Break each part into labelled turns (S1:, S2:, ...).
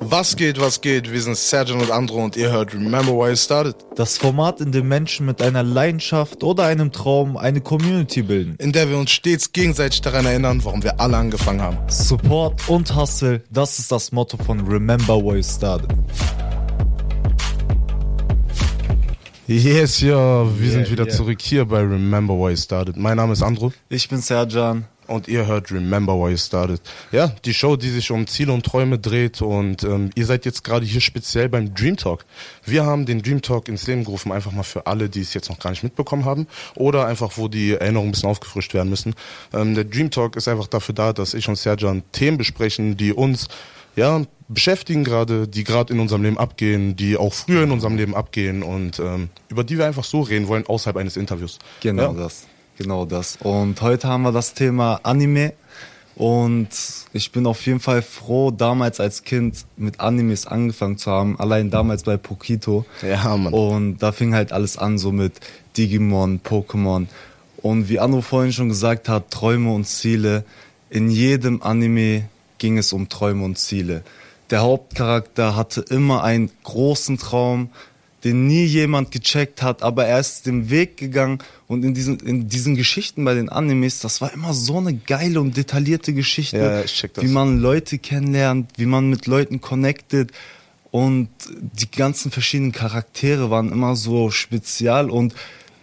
S1: Was geht, was geht? Wir sind Sergeant und Andro und ihr hört Remember Why It Started.
S2: Das Format, in dem Menschen mit einer Leidenschaft oder einem Traum eine Community bilden.
S1: In der wir uns stets gegenseitig daran erinnern, warum wir alle angefangen haben.
S2: Support und Hustle, das ist das Motto von Remember Why It Started.
S1: Yes, ja, wir
S2: Yeah,
S1: sind wieder
S2: yeah.
S1: zurück hier bei Remember Why It Started. Mein Name ist Andro
S2: Ich bin Serjan.
S1: Und ihr hört Remember Why It Started. Ja, die Show, die sich um Ziele und Träume dreht und ähm, ihr seid jetzt gerade hier speziell beim Dream Talk. Wir haben den Dream Talk ins Leben gerufen, einfach mal für alle, die es jetzt noch gar nicht mitbekommen haben oder einfach, wo die Erinnerungen ein bisschen aufgefrischt werden müssen. Ähm, der Dream Talk ist einfach dafür da, dass ich und Serjan Themen besprechen, die uns ja, beschäftigen gerade, die gerade in unserem Leben abgehen, die auch früher in unserem Leben abgehen und ähm, über die wir einfach so reden wollen, außerhalb eines Interviews.
S2: Genau
S1: Ja.
S2: das. Genau das. Und heute haben wir das Thema Anime. Und ich bin auf jeden Fall froh, damals als Kind mit Animes angefangen zu haben. Allein damals bei Pokito.
S1: Ja, Mann.
S2: Und da fing halt alles an, so mit Digimon, Pokémon. Und wie Anno vorhin schon gesagt hat, Träume und Ziele. In jedem Anime ging es um Träume und Ziele. Der Hauptcharakter hatte immer einen großen Traum, den nie jemand gecheckt hat, aber er ist den Weg gegangen und in diesen, in diesen Geschichten bei den Animes, das war immer so eine geile und detaillierte Geschichte,
S1: Ja, ich check das.
S2: wie man Leute kennenlernt, wie man mit Leuten connected und die ganzen verschiedenen Charaktere waren immer so spezial und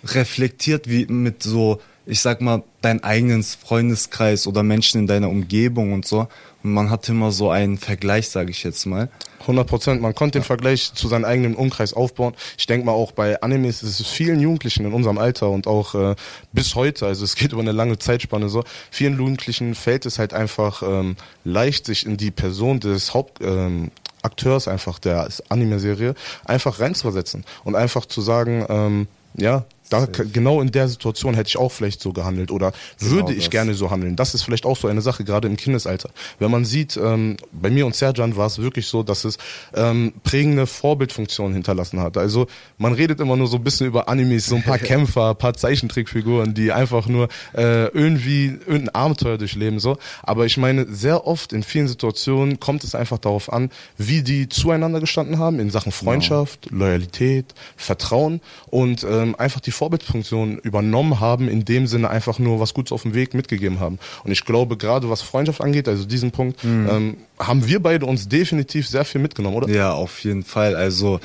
S2: reflektiert wie mit so, ich sag mal, dein eigenen Freundeskreis oder Menschen in deiner Umgebung und so. Und man hatte immer so einen Vergleich, sage ich jetzt mal.
S1: 100 Prozent. Man konnte den Vergleich zu seinem eigenen Umkreis aufbauen. Ich denke mal auch bei Animes ist es vielen Jugendlichen in unserem Alter und auch äh, bis heute, also es geht über eine lange Zeitspanne so, vielen Jugendlichen fällt es halt einfach ähm, leicht, sich in die Person des Haupt ähm, Akteurs einfach der Anime-Serie einfach reinzuversetzen und einfach zu sagen, ähm, ja, da, genau in der Situation hätte ich auch vielleicht so gehandelt oder würde ich
S2: das.
S1: gerne so handeln. Das ist vielleicht auch so eine Sache, gerade im Kindesalter. Wenn man sieht, ähm, bei mir und Serjan war es wirklich so, dass es ähm, prägende Vorbildfunktionen hinterlassen hat. Also man redet immer nur so ein bisschen über Animes, so ein paar Kämpfer, ein paar Zeichentrickfiguren, die einfach nur äh, irgendwie irgendein Abenteuer durchleben. so. Aber ich meine, sehr oft in vielen Situationen kommt es einfach darauf an, wie die zueinander gestanden haben in Sachen Freundschaft, Loyalität, Vertrauen und ähm, einfach die Vorbildfunktion übernommen haben, in dem Sinne einfach nur was Gutes auf dem Weg mitgegeben haben. Und ich glaube, gerade was Freundschaft angeht, also diesen Punkt, ähm, haben wir beide uns definitiv sehr viel mitgenommen, oder?
S2: Ja, auf jeden Fall. Also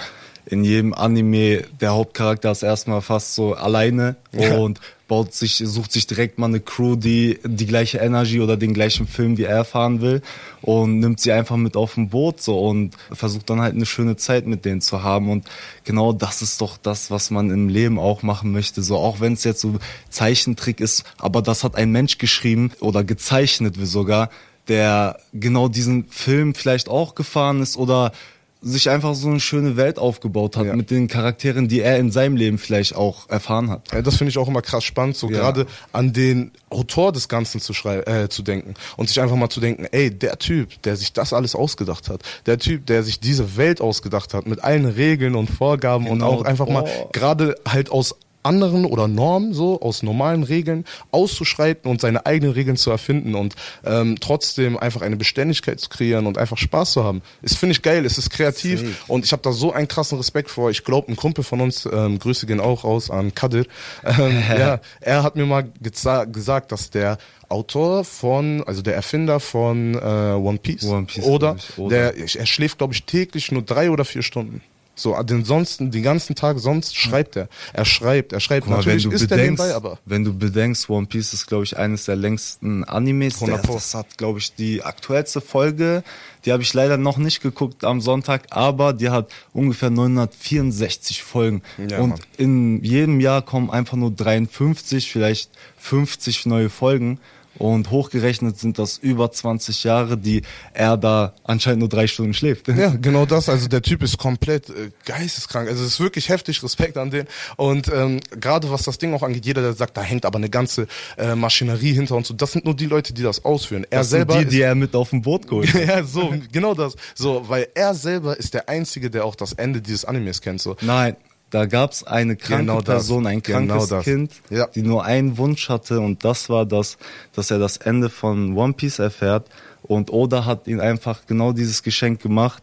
S2: in jedem Anime, der Hauptcharakter ist erstmal fast so alleine
S1: Ja.
S2: und baut sich, sucht sich direkt mal eine Crew, die die gleiche Energy oder den gleichen Film wie er fahren will und nimmt sie einfach mit auf ein Boot so und versucht dann halt eine schöne Zeit mit denen zu haben und genau das ist doch das, was man im Leben auch machen möchte, so auch wenn es jetzt so Zeichentrick ist, aber das hat ein Mensch geschrieben oder gezeichnet sogar, der genau diesen Film vielleicht auch gefahren ist oder sich einfach so eine schöne Welt aufgebaut hat
S1: Ja.
S2: mit den Charakteren, die er in seinem Leben vielleicht auch erfahren hat.
S1: Ja, das finde ich auch immer krass spannend, so
S2: Ja.
S1: gerade an den Autor des Ganzen zu schrei äh, zu denken und sich einfach mal zu denken, ey, der Typ, der sich das alles ausgedacht hat, der Typ, der sich diese Welt ausgedacht hat mit allen Regeln und Vorgaben und
S2: Genau.
S1: auch einfach mal
S2: Oh.
S1: gerade halt aus anderen oder Normen, so aus normalen Regeln auszuschreiten und seine eigenen Regeln zu erfinden und ähm, trotzdem einfach eine Beständigkeit zu kreieren und einfach Spaß zu haben. Ist finde ich geil, es ist kreativ
S2: Safe.
S1: und ich habe da so einen krassen Respekt vor. Ich glaube, ein Kumpel von uns, ähm, Grüße gehen auch raus an Kadir, ähm, ja, er hat mir mal gesagt, dass der Autor von, also der Erfinder von äh, One Piece,
S2: One Piece,
S1: oder,
S2: oder.
S1: der, er schläft glaube ich täglich nur drei oder vier Stunden. So, den sonst, den ganzen Tag sonst schreibt er. Er schreibt, er schreibt.
S2: Mal,
S1: Natürlich
S2: wenn du
S1: ist er
S2: bedenkst,
S1: nebenbei, aber.
S2: wenn du bedenkst, One Piece ist, glaube ich, eines der längsten Animes.
S1: 100
S2: Der, das hat, glaube ich, die aktuellste Folge, die habe ich leider noch nicht geguckt am Sonntag, aber die hat ungefähr 964 Folgen.
S1: Ja,
S2: Und
S1: Mann.
S2: in jedem Jahr kommen einfach nur 53, vielleicht 50 neue Folgen. Und hochgerechnet sind das über 20 Jahre, die er da anscheinend nur drei Stunden schläft.
S1: Ja, genau das. Also der Typ ist komplett äh, geisteskrank. Also es ist wirklich heftig, Respekt an den. Und ähm, gerade was das Ding auch angeht, jeder, der sagt, da hängt aber eine ganze äh, Maschinerie hinter und so, das sind nur die Leute, die das ausführen. Er
S2: Das sind
S1: selber
S2: die,
S1: ist-
S2: die er mit auf dem Boot geholt hat.
S1: ja, so, genau das. So, weil er selber ist der Einzige, der auch das Ende dieses Animes kennt. So.
S2: Nein, da gab's eine kranke
S1: Genau.
S2: Person, ein
S1: Genau
S2: krankes
S1: das.
S2: Kind,
S1: Ja.
S2: die nur einen Wunsch hatte und das war das, dass er das Ende von One Piece erfährt Und Oda hat ihn einfach genau dieses Geschenk gemacht.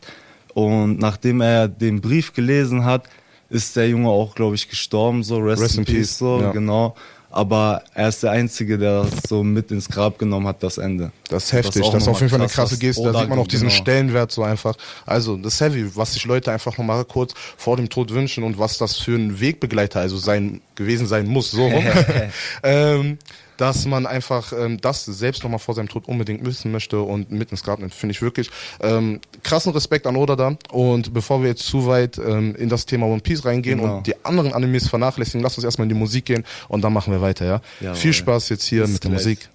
S2: Und nachdem er den Brief gelesen hat, ist der Junge auch, glaube ich, gestorben, so Rest,
S1: Rest
S2: in,
S1: in
S2: Peace,
S1: Peace,
S2: so,
S1: ja.
S2: genau. Aber er ist der Einzige, der das so mit ins Grab genommen hat, das Ende.
S1: Das ist heftig. Das ist auf jeden Fall eine
S2: krass,
S1: krasse Geste. Da sieht man auch diesen
S2: genau.
S1: Stellenwert so einfach. Also, das ist heavy, was sich Leute einfach nochmal kurz vor dem Tod wünschen und was das für ein Wegbegleiter also sein, gewesen sein muss, so rum. ähm, dass man einfach ähm, das selbst nochmal vor seinem Tod unbedingt wissen möchte und mit ins Grab nimmt, finde ich wirklich ähm, krassen Respekt an Oda da. Und bevor wir jetzt zu weit ähm, in das Thema One Piece reingehen
S2: Genau.
S1: und die anderen Animes vernachlässigen, lass uns erstmal in die Musik gehen und dann machen wir weiter, ja?
S2: Jawohl.
S1: Viel Spaß jetzt hier mit der
S2: gleich.
S1: Musik.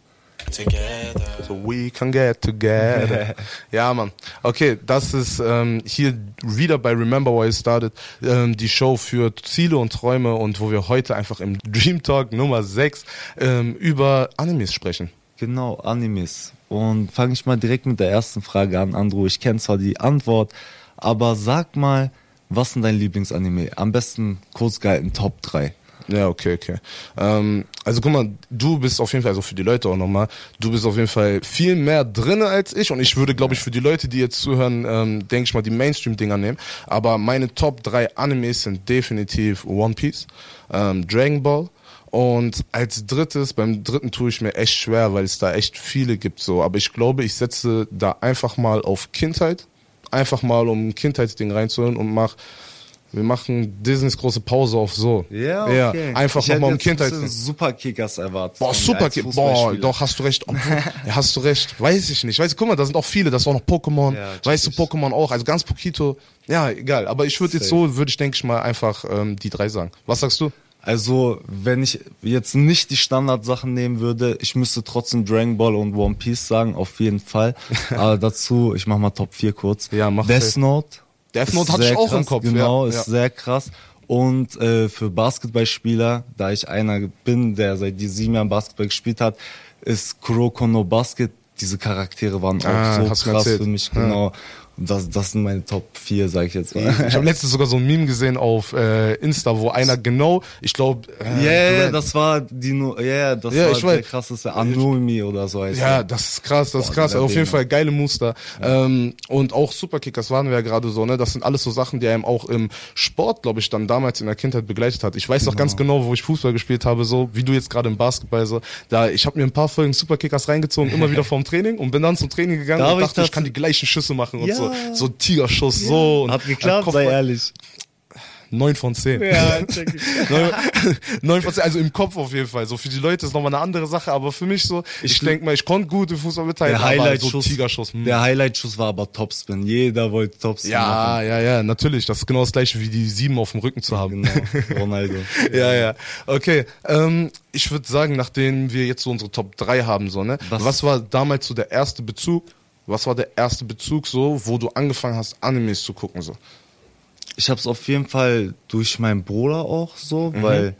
S3: Together.
S1: So we can get together. ja, Mann. Okay, das ist ähm, hier wieder bei Remember Why It Started, ähm, die Show für Ziele und Träume und wo wir heute einfach im Dream Talk Nummer 6 ähm, über Animes sprechen.
S2: Genau, Animes. Und fange ich mal direkt mit der ersten Frage an, Andro. Ich kenne zwar die Antwort, aber sag mal, was sind dein Lieblingsanime? Am besten kurz gehalten, Top 3.
S1: Ja, okay, okay. Ähm, also guck mal, du bist auf jeden Fall, also für die Leute auch nochmal, du bist auf jeden Fall viel mehr drinne als ich und ich würde, glaube ich, für die Leute, die jetzt zuhören, ähm, denke ich mal, die Mainstream-Dinger nehmen. Aber meine Top 3 Animes sind definitiv One Piece, ähm, Dragon Ball und als drittes, beim dritten tue ich mir echt schwer, weil es da echt viele gibt so. Aber ich glaube, ich setze da einfach mal auf Kindheit, einfach mal um ein Kindheitsding reinzuholen und mach wir machen Disneys große Pause auf so. Ja, einfach
S2: ich hätte
S1: nochmal um Kindheit.
S2: bisschen Superkickers erwartet.
S1: Boah, super, boah,
S2: Fußballspieler.
S1: doch, hast du recht. Ja, hast du recht. Weiß ich nicht. Weiß, guck mal, da sind auch viele, das auch noch Pokémon.
S2: Ja,
S1: weißt du. Pokémon auch. Also ganz Pokito. Ja, egal. Aber ich würde jetzt so, würde ich, denke ich mal, einfach ähm, die drei sagen. Was sagst du?
S2: Also, wenn ich jetzt nicht die Standardsachen nehmen würde, ich müsste trotzdem Dragon Ball und One Piece sagen, auf jeden Fall. Aber dazu, ich mach mal Top 4 kurz.
S1: Ja, mach
S2: Death. Note.
S1: Death Note
S2: Ist
S1: hatte ich auch im
S2: krass,
S1: Kopf,
S2: Genau,
S1: ja,
S2: ist
S1: ja.
S2: sehr krass. Und äh, für Basketballspieler, da ich einer bin, der seit die sieben Jahren Basketball gespielt hat, ist Kuroko no Basket. Diese Charaktere waren auch
S1: Ah,
S2: so krass
S1: erzählt.
S2: für mich,
S1: Ja.
S2: genau. Und das, das sind meine Top 4, sag ich jetzt mal.
S1: Ich habe letztens sogar so ein Meme gesehen auf äh, Insta, wo einer genau, ich glaube, äh,
S2: Ja, yeah,
S1: Durant-
S2: das war die, ja, yeah, das
S1: Ja,
S2: war
S1: ich
S2: der
S1: weiß.
S2: krasseste Anumi oder so heißt
S1: Ja, das ist krass, das ist
S2: Boah,
S1: krass.
S2: dieser
S1: Auf jeden Fall geile Muster. Ähm, und auch Superkickers waren wir ja gerade so, ne? Das sind alles so Sachen, die einem auch im Sport, glaube ich, dann damals in der Kindheit begleitet hat. Ich weiß auch ganz genau, wo ich Fußball gespielt habe, so wie du jetzt gerade im Basketball so. Da ich habe mir ein paar Folgen Superkickers reingezogen, immer wieder vorm Training und bin dann zum Training gegangen
S2: Da
S1: und
S2: ich
S1: dachte, ich
S2: das-
S1: kann die gleichen Schüsse machen und
S2: Ja.
S1: so. So Tigerschuss, so. Und
S2: Hat geklappt, sei ehrlich.
S1: Neun von zehn.
S2: Ja, check ich.
S1: Neun- Neun von zehn, also im Kopf auf jeden Fall. So für die Leute ist nochmal eine andere Sache, aber für mich so, ich,
S2: Ich-
S1: denke mal, ich konnte gut im Fußball mithalten,
S2: Der
S1: aber so
S2: Highlight-Schuss,
S1: Tigerschuss. hm.
S2: der Highlight-Schuss war aber Topspin. Jeder wollte Topspin
S1: Ja,
S2: machen.
S1: ja, ja, natürlich. Das ist genau das gleiche wie die sieben auf dem Rücken zu haben.
S2: Genau, Ronaldo.
S1: ja, ja. Okay. Ähm, ich würde sagen, nachdem wir jetzt so unsere Top 3 haben, so, ne? Was,
S2: Was-
S1: war damals so der erste Bezug? Was war der erste Bezug so, wo du angefangen hast, Animes zu gucken? So?
S2: Ich habe es auf jeden Fall durch meinen Bruder auch so,
S1: Mhm.
S2: weil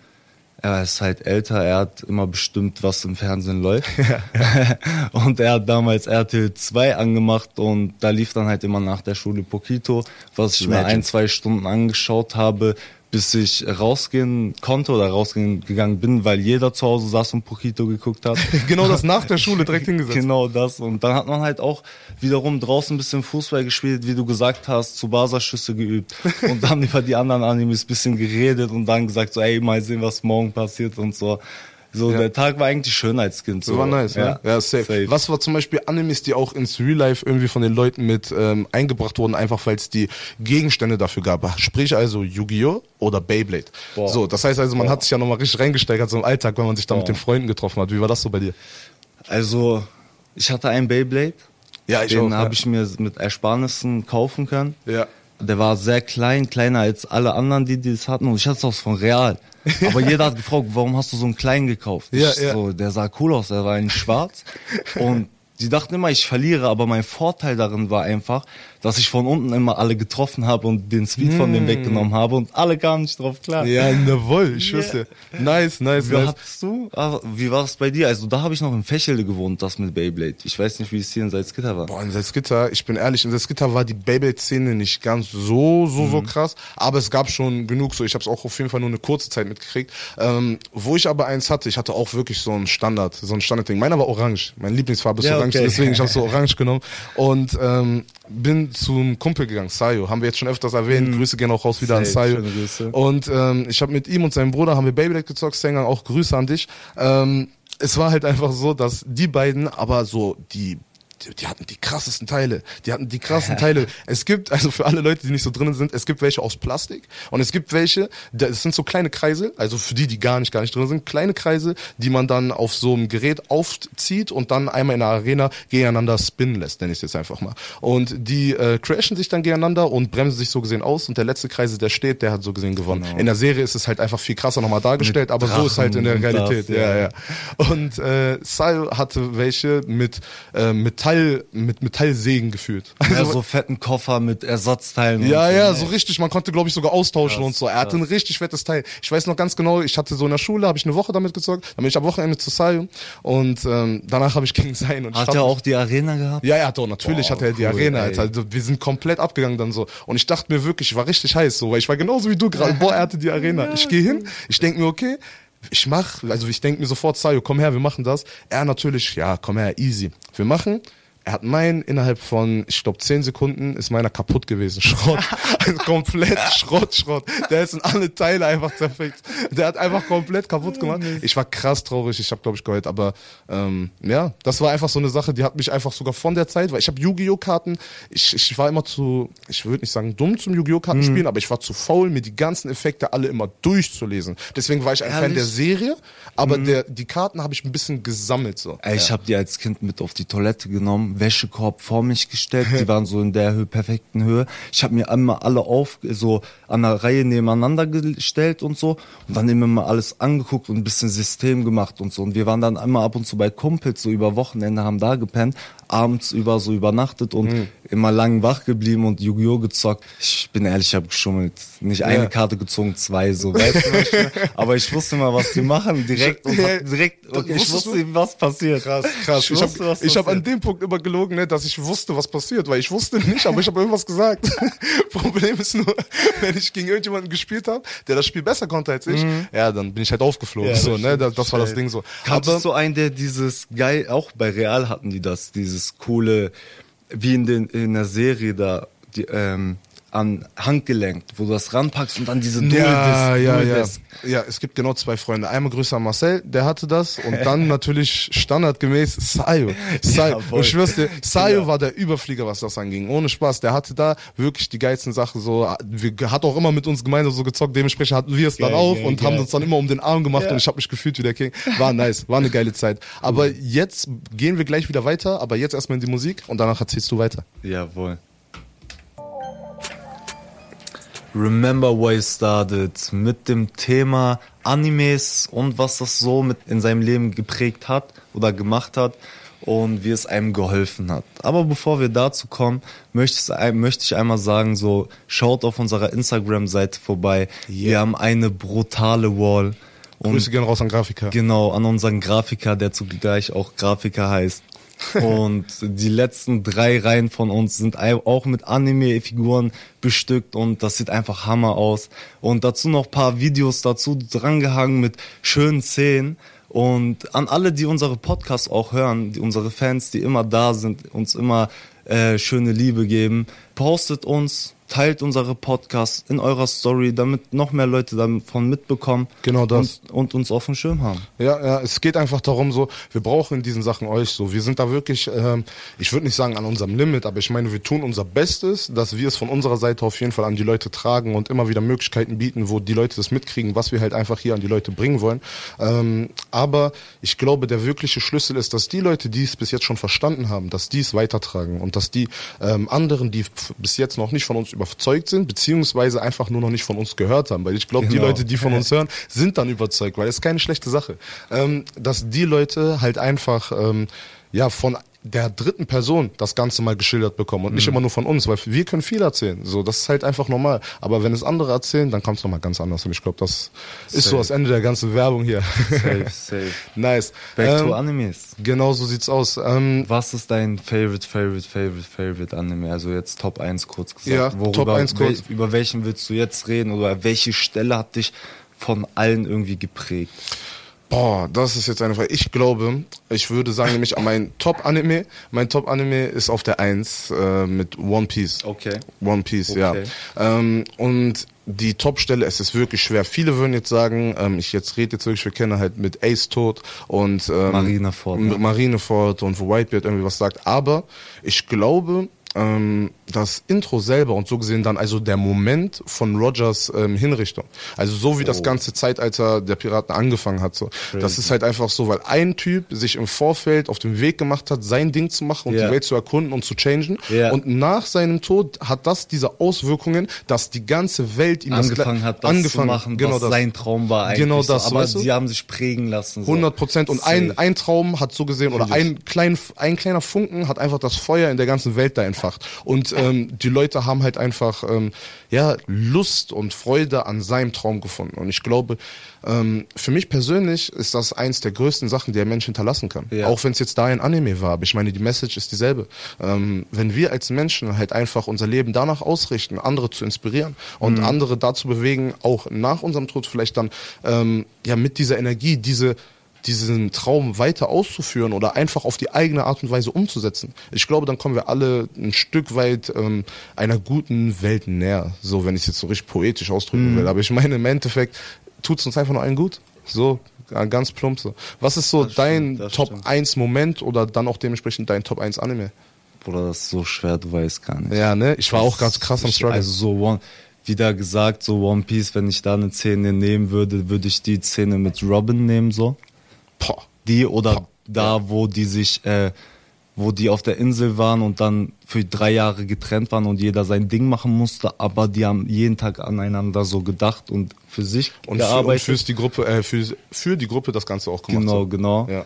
S2: er ist halt älter, er hat immer bestimmt, was im Fernsehen läuft. und er hat damals RTL 2 angemacht und da lief dann halt immer nach der Schule Pokito, was ich mir
S1: Legend.
S2: ein, zwei Stunden angeschaut habe, bis ich rausgehen konnte oder rausgehen gegangen bin, weil jeder zu Hause saß und Pokito geguckt hat.
S1: Genau das nach der Schule direkt hingesetzt.
S2: Genau das. Und dann hat man halt auch wiederum draußen ein bisschen Fußball gespielt, wie du gesagt hast, zu Baserschüsse geübt. Und dann über die anderen Animes ein bisschen geredet und dann gesagt, so, ey, mal sehen, was morgen passiert und so. So,
S1: Ja.
S2: der Tag war eigentlich schön als Kind. So.
S1: War nice, ja. Ja, safe. Was war zum Beispiel Animes, die auch ins Real Life irgendwie von den Leuten mit ähm, eingebracht wurden, einfach weil es die Gegenstände dafür gab? Sprich also Yu-Gi-Oh! oder Beyblade.
S2: Boah.
S1: So, das heißt also, man
S2: Boah.
S1: hat sich ja nochmal richtig reingesteigert so im Alltag, wenn man sich da mit
S2: Boah.
S1: den Freunden getroffen hat. Wie war das so bei dir?
S2: Also, ich hatte einen Beyblade.
S1: Ja, ich
S2: Den habe ich mir mit Ersparnissen kaufen können.
S1: Ja.
S2: Der war sehr klein, kleiner als alle anderen, die die das hatten. Und ich hatte es auch von Real. Aber jeder hat gefragt, warum hast du so einen kleinen gekauft?
S1: Ja, ja.
S2: So, der sah cool aus, der war in schwarz. Und die dachten immer, ich verliere, aber mein Vorteil darin war einfach, dass ich von unten immer alle getroffen habe und den Speed von dem weggenommen habe und alle kamen nicht drauf klar.
S1: Ja, jawohl, ich schwör's dir. Nice, nice,
S2: Wie
S1: nice.
S2: hattest du? Wie war es bei dir? Also da habe ich noch in Fächelde gewohnt, das mit Beyblade. Ich weiß nicht, wie es hier in Salzgitter war.
S1: Boah, in Salzgitter, ich bin ehrlich, in Salzgitter war die Beyblade-Szene nicht ganz so, so,
S2: Mhm.
S1: so krass, aber es gab schon genug so. Ich habe es auch auf jeden Fall nur eine kurze Zeit mitgekriegt. Ähm, wo ich aber eins hatte, ich hatte auch wirklich so ein Standard, so ein Standardding. Meiner war orange. Meine Lieblingsfarbe ist
S2: Ja,
S1: orange orange,
S2: Okay.
S1: deswegen ich habe so orange genommen und ähm, bin zum Kumpel gegangen, Sayo, haben wir jetzt schon öfters erwähnt. Grüße gehen auch raus wieder an
S2: Mhm. Safe,
S1: Sayo.
S2: schöne Grüße.
S1: Und ähm, ich habe mit ihm und seinem Bruder haben wir Beyblade gezockt, Sänger, auch Grüße an dich. Ähm, es war halt einfach so, dass die beiden aber so die die, die hatten die krassesten Teile. Die hatten die krassesten Teile. Es gibt, also für alle Leute, die nicht so drin sind, es gibt welche aus Plastik und es gibt welche, das sind so kleine Kreise, also für die, die gar nicht, gar nicht drin sind, kleine Kreise, die man dann auf so einem Gerät aufzieht und dann einmal in der Arena gegeneinander spinnen lässt, nenne ich es jetzt einfach mal. Und die äh, crashen sich dann gegeneinander und bremsen sich so gesehen aus und der letzte Kreise, der steht, der hat so gesehen gewonnen. In der Serie ist es halt einfach viel krasser nochmal dargestellt, aber so ist halt in der
S2: Drachen
S1: Realität.
S2: das,
S1: ja,
S2: ja.
S1: ja. Und äh, Sayo hatte welche mit äh, Metall, mit Metallsägen gefühlt.
S2: Ja, so fetten Koffer mit Ersatzteilen.
S1: Ja,
S2: so,
S1: ja,
S2: ne?
S1: so richtig. Man konnte, glaube ich, sogar austauschen und so. Er hatte ein richtig fettes Teil. Ich weiß noch ganz genau, ich hatte so in der Schule, habe ich eine Woche damit gezockt. Dann bin ich am Wochenende zu Sayo und ähm, danach habe ich gegen sein. Und
S2: Hat er auch die Arena gehabt?
S1: ja, ja, doch, natürlich
S2: Boah,
S1: hat er die
S2: cool,
S1: Arena,
S2: ey.
S1: Alter. Also, wir sind komplett abgegangen dann so. Und ich dachte mir wirklich, ich war richtig heiß, so, weil ich war genauso wie du gerade. Boah, er hatte die Arena. Ich gehe hin, ich denk mir, okay, ich mach, also ich denk mir sofort, Sayo, komm her, wir machen das. Er natürlich, ja, komm her, easy. Wir machen. Er hat meinen innerhalb von, ich glaube, zehn Sekunden ist meiner kaputt gewesen. Schrott. Also komplett Schrott, Schrott. Der ist in alle Teile einfach zerfickt. Der hat einfach komplett kaputt gemacht. Ich war krass traurig. Ich habe, glaube ich, geheult. Aber ähm, ja, das war einfach so eine Sache, die hat mich einfach sogar von der Zeit, weil ich habe Yu-Gi-Oh! Karten, ich, ich war immer zu, ich würde nicht sagen dumm zum Yu-Gi-Oh!
S2: Mhm.
S1: Karten spielen, aber ich war zu faul, mir die ganzen Effekte alle immer durchzulesen. Deswegen war ich ein Fan
S2: Ehrlich? Mhm.
S1: der Serie, aber der, die Karten habe ich ein bisschen gesammelt so.
S2: Ey, ich habe die als Kind mit auf die Toilette genommen, Wäschekorb vor mich gestellt, die waren so in der Höhe, perfekten Höhe. Ich habe mir einmal alle auf so an der Reihe nebeneinander gestellt und so. Und dann immer mal alles angeguckt und ein bisschen System gemacht und so. Und wir waren dann einmal ab und zu bei Kumpels so über Wochenende haben da gepennt, abends über so übernachtet und
S1: Mhm.
S2: immer lang wach geblieben und Yu-Gi-Oh gezockt. Ich bin ehrlich, ich habe geschummelt, nicht eine
S1: Ja.
S2: Karte gezogen, zwei so, weißt du, aber ich wusste mal, was die machen direkt und hab direkt okay, ich wusste,
S1: du?
S2: was passiert.
S1: Krass, krass.
S2: Ich
S1: Ich,
S2: wusste,
S1: habe hab an dem Punkt immer gelogen, ne, dass ich wusste, was passiert, weil ich wusste nicht, aber ich habe irgendwas gesagt. Problem ist nur, wenn ich gegen irgendjemanden gespielt habe, der das Spiel besser konnte als ich, ja, dann bin ich halt aufgeflogen.
S2: Mhm. Ja,
S1: so,
S2: das
S1: ne, das, das war das Ding so.
S2: Kanntest du einen, der dieses geil, auch bei Real hatten die das, dieses coole, wie in, den, in der Serie da, die, ähm, an Handgelenk, wo du das ranpackst und dann diese
S1: ja,
S2: Dual-Disc-
S1: ja, ja. Ja, es gibt genau zwei Freunde. Einmal grüßer an Marcel, der hatte das und dann natürlich standardgemäß Sayo. Sayo.
S2: Ja,
S1: ich schwör's dir, Sayo
S2: Ja.
S1: war der Überflieger, was das anging. Ohne Spaß. Der hatte da wirklich die geilsten Sachen so. Wir, hat auch immer mit uns gemeinsam so gezockt. Dementsprechend hatten wir es dann
S2: Geil,
S1: auf
S2: geil,
S1: und haben
S2: geil.
S1: uns dann immer um den Arm gemacht
S2: Ja.
S1: und ich habe mich gefühlt wie der King. War nice, war eine geile Zeit. Aber jetzt gehen wir gleich wieder weiter, aber jetzt erstmal in die Musik und danach erzählst du weiter.
S2: Jawohl. Remember Why You Started mit dem Thema Animes und was das so mit in seinem Leben geprägt hat oder gemacht hat und wie es einem geholfen hat. Aber bevor wir dazu kommen, möchte ich, einmal sagen, so schaut auf unserer Instagram-Seite vorbei. Wir haben eine brutale Wall. Und
S1: Grüße gehen raus an Grafiker.
S2: Genau, an unseren Grafiker, der zugleich auch Grafiker heißt. Und die letzten drei Reihen von uns sind auch mit Anime-Figuren bestückt und das sieht einfach Hammer aus. Und dazu noch paar Videos dazu drangehangen mit schönen Szenen. Und an alle, die unsere Podcasts auch hören, die, unsere Fans, die immer da sind, uns immer äh, schöne Liebe geben, postet uns, teilt unsere Podcasts in eurer Story, damit noch mehr Leute davon mitbekommen
S1: Genau das.
S2: und, und uns auf dem Schirm haben.
S1: Ja, ja, es geht einfach darum, so, wir brauchen in diesen Sachen euch so. Wir sind da wirklich, ähm, ich würde nicht sagen an unserem Limit, aber ich meine, wir tun unser Bestes, dass wir es von unserer Seite auf jeden Fall an die Leute tragen und immer wieder Möglichkeiten bieten, wo die Leute das mitkriegen, was wir halt einfach hier an die Leute bringen wollen. Ähm, aber ich glaube, der wirkliche Schlüssel ist, dass die Leute, die es bis jetzt schon verstanden haben, dass die es weitertragen und dass die ähm, anderen, die bis jetzt noch nicht von uns überzeugt sind, beziehungsweise einfach nur noch nicht von uns gehört haben, weil ich glaube, die
S2: Genau.
S1: Leute, die von uns hören, sind dann überzeugt, weil es ist keine schlechte Sache. Ähm, dass die Leute halt einfach ähm, ja von der dritten Person das Ganze mal geschildert bekommen und nicht immer nur von uns, weil wir können viel erzählen. So, das ist halt einfach normal. Aber wenn es andere erzählen, dann kommt es nochmal ganz anders. Und ich glaube, das ist so
S2: Safe.
S1: das Ende der ganzen Werbung hier.
S2: Safe, safe.
S1: nice.
S2: Back to
S1: Ähm,
S2: Animes.
S1: genau so sieht's aus. Ähm,
S2: Was ist dein favorite, favorite, favorite, favorite Anime? Also jetzt Top 1 kurz gesagt.
S1: Ja, Top 1 kurz.
S2: Wel, über welchen willst du jetzt reden oder welche Stelle hat dich von allen irgendwie geprägt?
S1: Boah, das ist jetzt eine Frage. Ich glaube, ich würde sagen, nämlich mein Top-Anime, mein Top-Anime ist auf der 1 äh, mit One Piece.
S2: Okay.
S1: One Piece,
S2: Okay.
S1: ja. Ähm, und die Top-Stelle, es ist wirklich schwer. Viele würden jetzt sagen, ähm, ich jetzt rede jetzt wirklich, wir kennen halt mit Ace Tod und ähm,
S2: Marineford, ne?
S1: Marineford und wo Whitebeard irgendwie was sagt. Aber ich glaube, ähm, das Intro selber und so gesehen dann also der Moment von Rogers ähm, Hinrichtung. Also so wie das ganze Zeitalter der Piraten angefangen hat. So. Das ist halt einfach so, weil ein Typ sich im Vorfeld auf den Weg gemacht hat, sein Ding zu machen und
S2: Ja.
S1: die Welt zu erkunden und zu changen.
S2: Ja.
S1: Und nach seinem Tod hat das diese Auswirkungen, dass die ganze Welt ihm
S2: angefangen hat, das
S1: angefangen,
S2: zu machen,
S1: genau
S2: was
S1: das.
S2: sein Traum war eigentlich.
S1: Genau das,
S2: so. Aber
S1: weißt du?
S2: sie haben sich prägen lassen. So.
S1: 100 Prozent. Und ein,
S2: Safe.
S1: ein Traum hat so gesehen, oder
S2: ich.
S1: ein, klein, ein kleiner Funken hat einfach das Feuer in der ganzen Welt da entfacht. Und ähm, die Leute haben halt einfach ähm, ja, Lust und Freude an seinem Traum gefunden. Und ich glaube, ähm, für mich persönlich ist das eins der größten Sachen, die ein Mensch hinterlassen kann.
S2: Ja.
S1: Auch wenn es jetzt da ein Anime war. Aber ich meine, die Message ist dieselbe. Ähm, wenn wir als Menschen halt einfach unser Leben danach ausrichten, andere zu inspirieren und
S2: Mhm.
S1: andere dazu bewegen, auch nach unserem Tod vielleicht dann ähm, ja mit dieser Energie diese diesen Traum weiter auszuführen oder einfach auf die eigene Art und Weise umzusetzen. Ich glaube, dann kommen wir alle ein Stück weit ähm, einer guten Welt näher. So, wenn ich es jetzt so richtig poetisch ausdrücken will. Aber ich meine, im Endeffekt tut es uns einfach nur allen gut. So, äh, ganz plump so. Was ist so
S2: Das
S1: dein
S2: stimmt, das
S1: Top
S2: stimmt.
S1: 1 Moment oder dann auch dementsprechend dein Top 1 Anime?
S2: Bruder, das ist so schwer, du weißt gar nicht.
S1: Ja, ne? Ich war auch ganz krass am Struggle.
S2: Also so One, wieder gesagt, so One Piece, wenn ich da eine Szene nehmen würde, würde ich die Szene mit Robin nehmen, so. Die oder da, wo die sich, äh, wo die auf der Insel waren und dann für drei Jahre getrennt waren und jeder sein Ding machen musste, aber die haben jeden Tag aneinander so gedacht und für sich
S1: Und, für, und
S2: gearbeitet.
S1: die Gruppe, äh, für, für die Gruppe das Ganze auch gemacht.
S2: Genau,
S1: so.
S2: genau.
S1: Ja.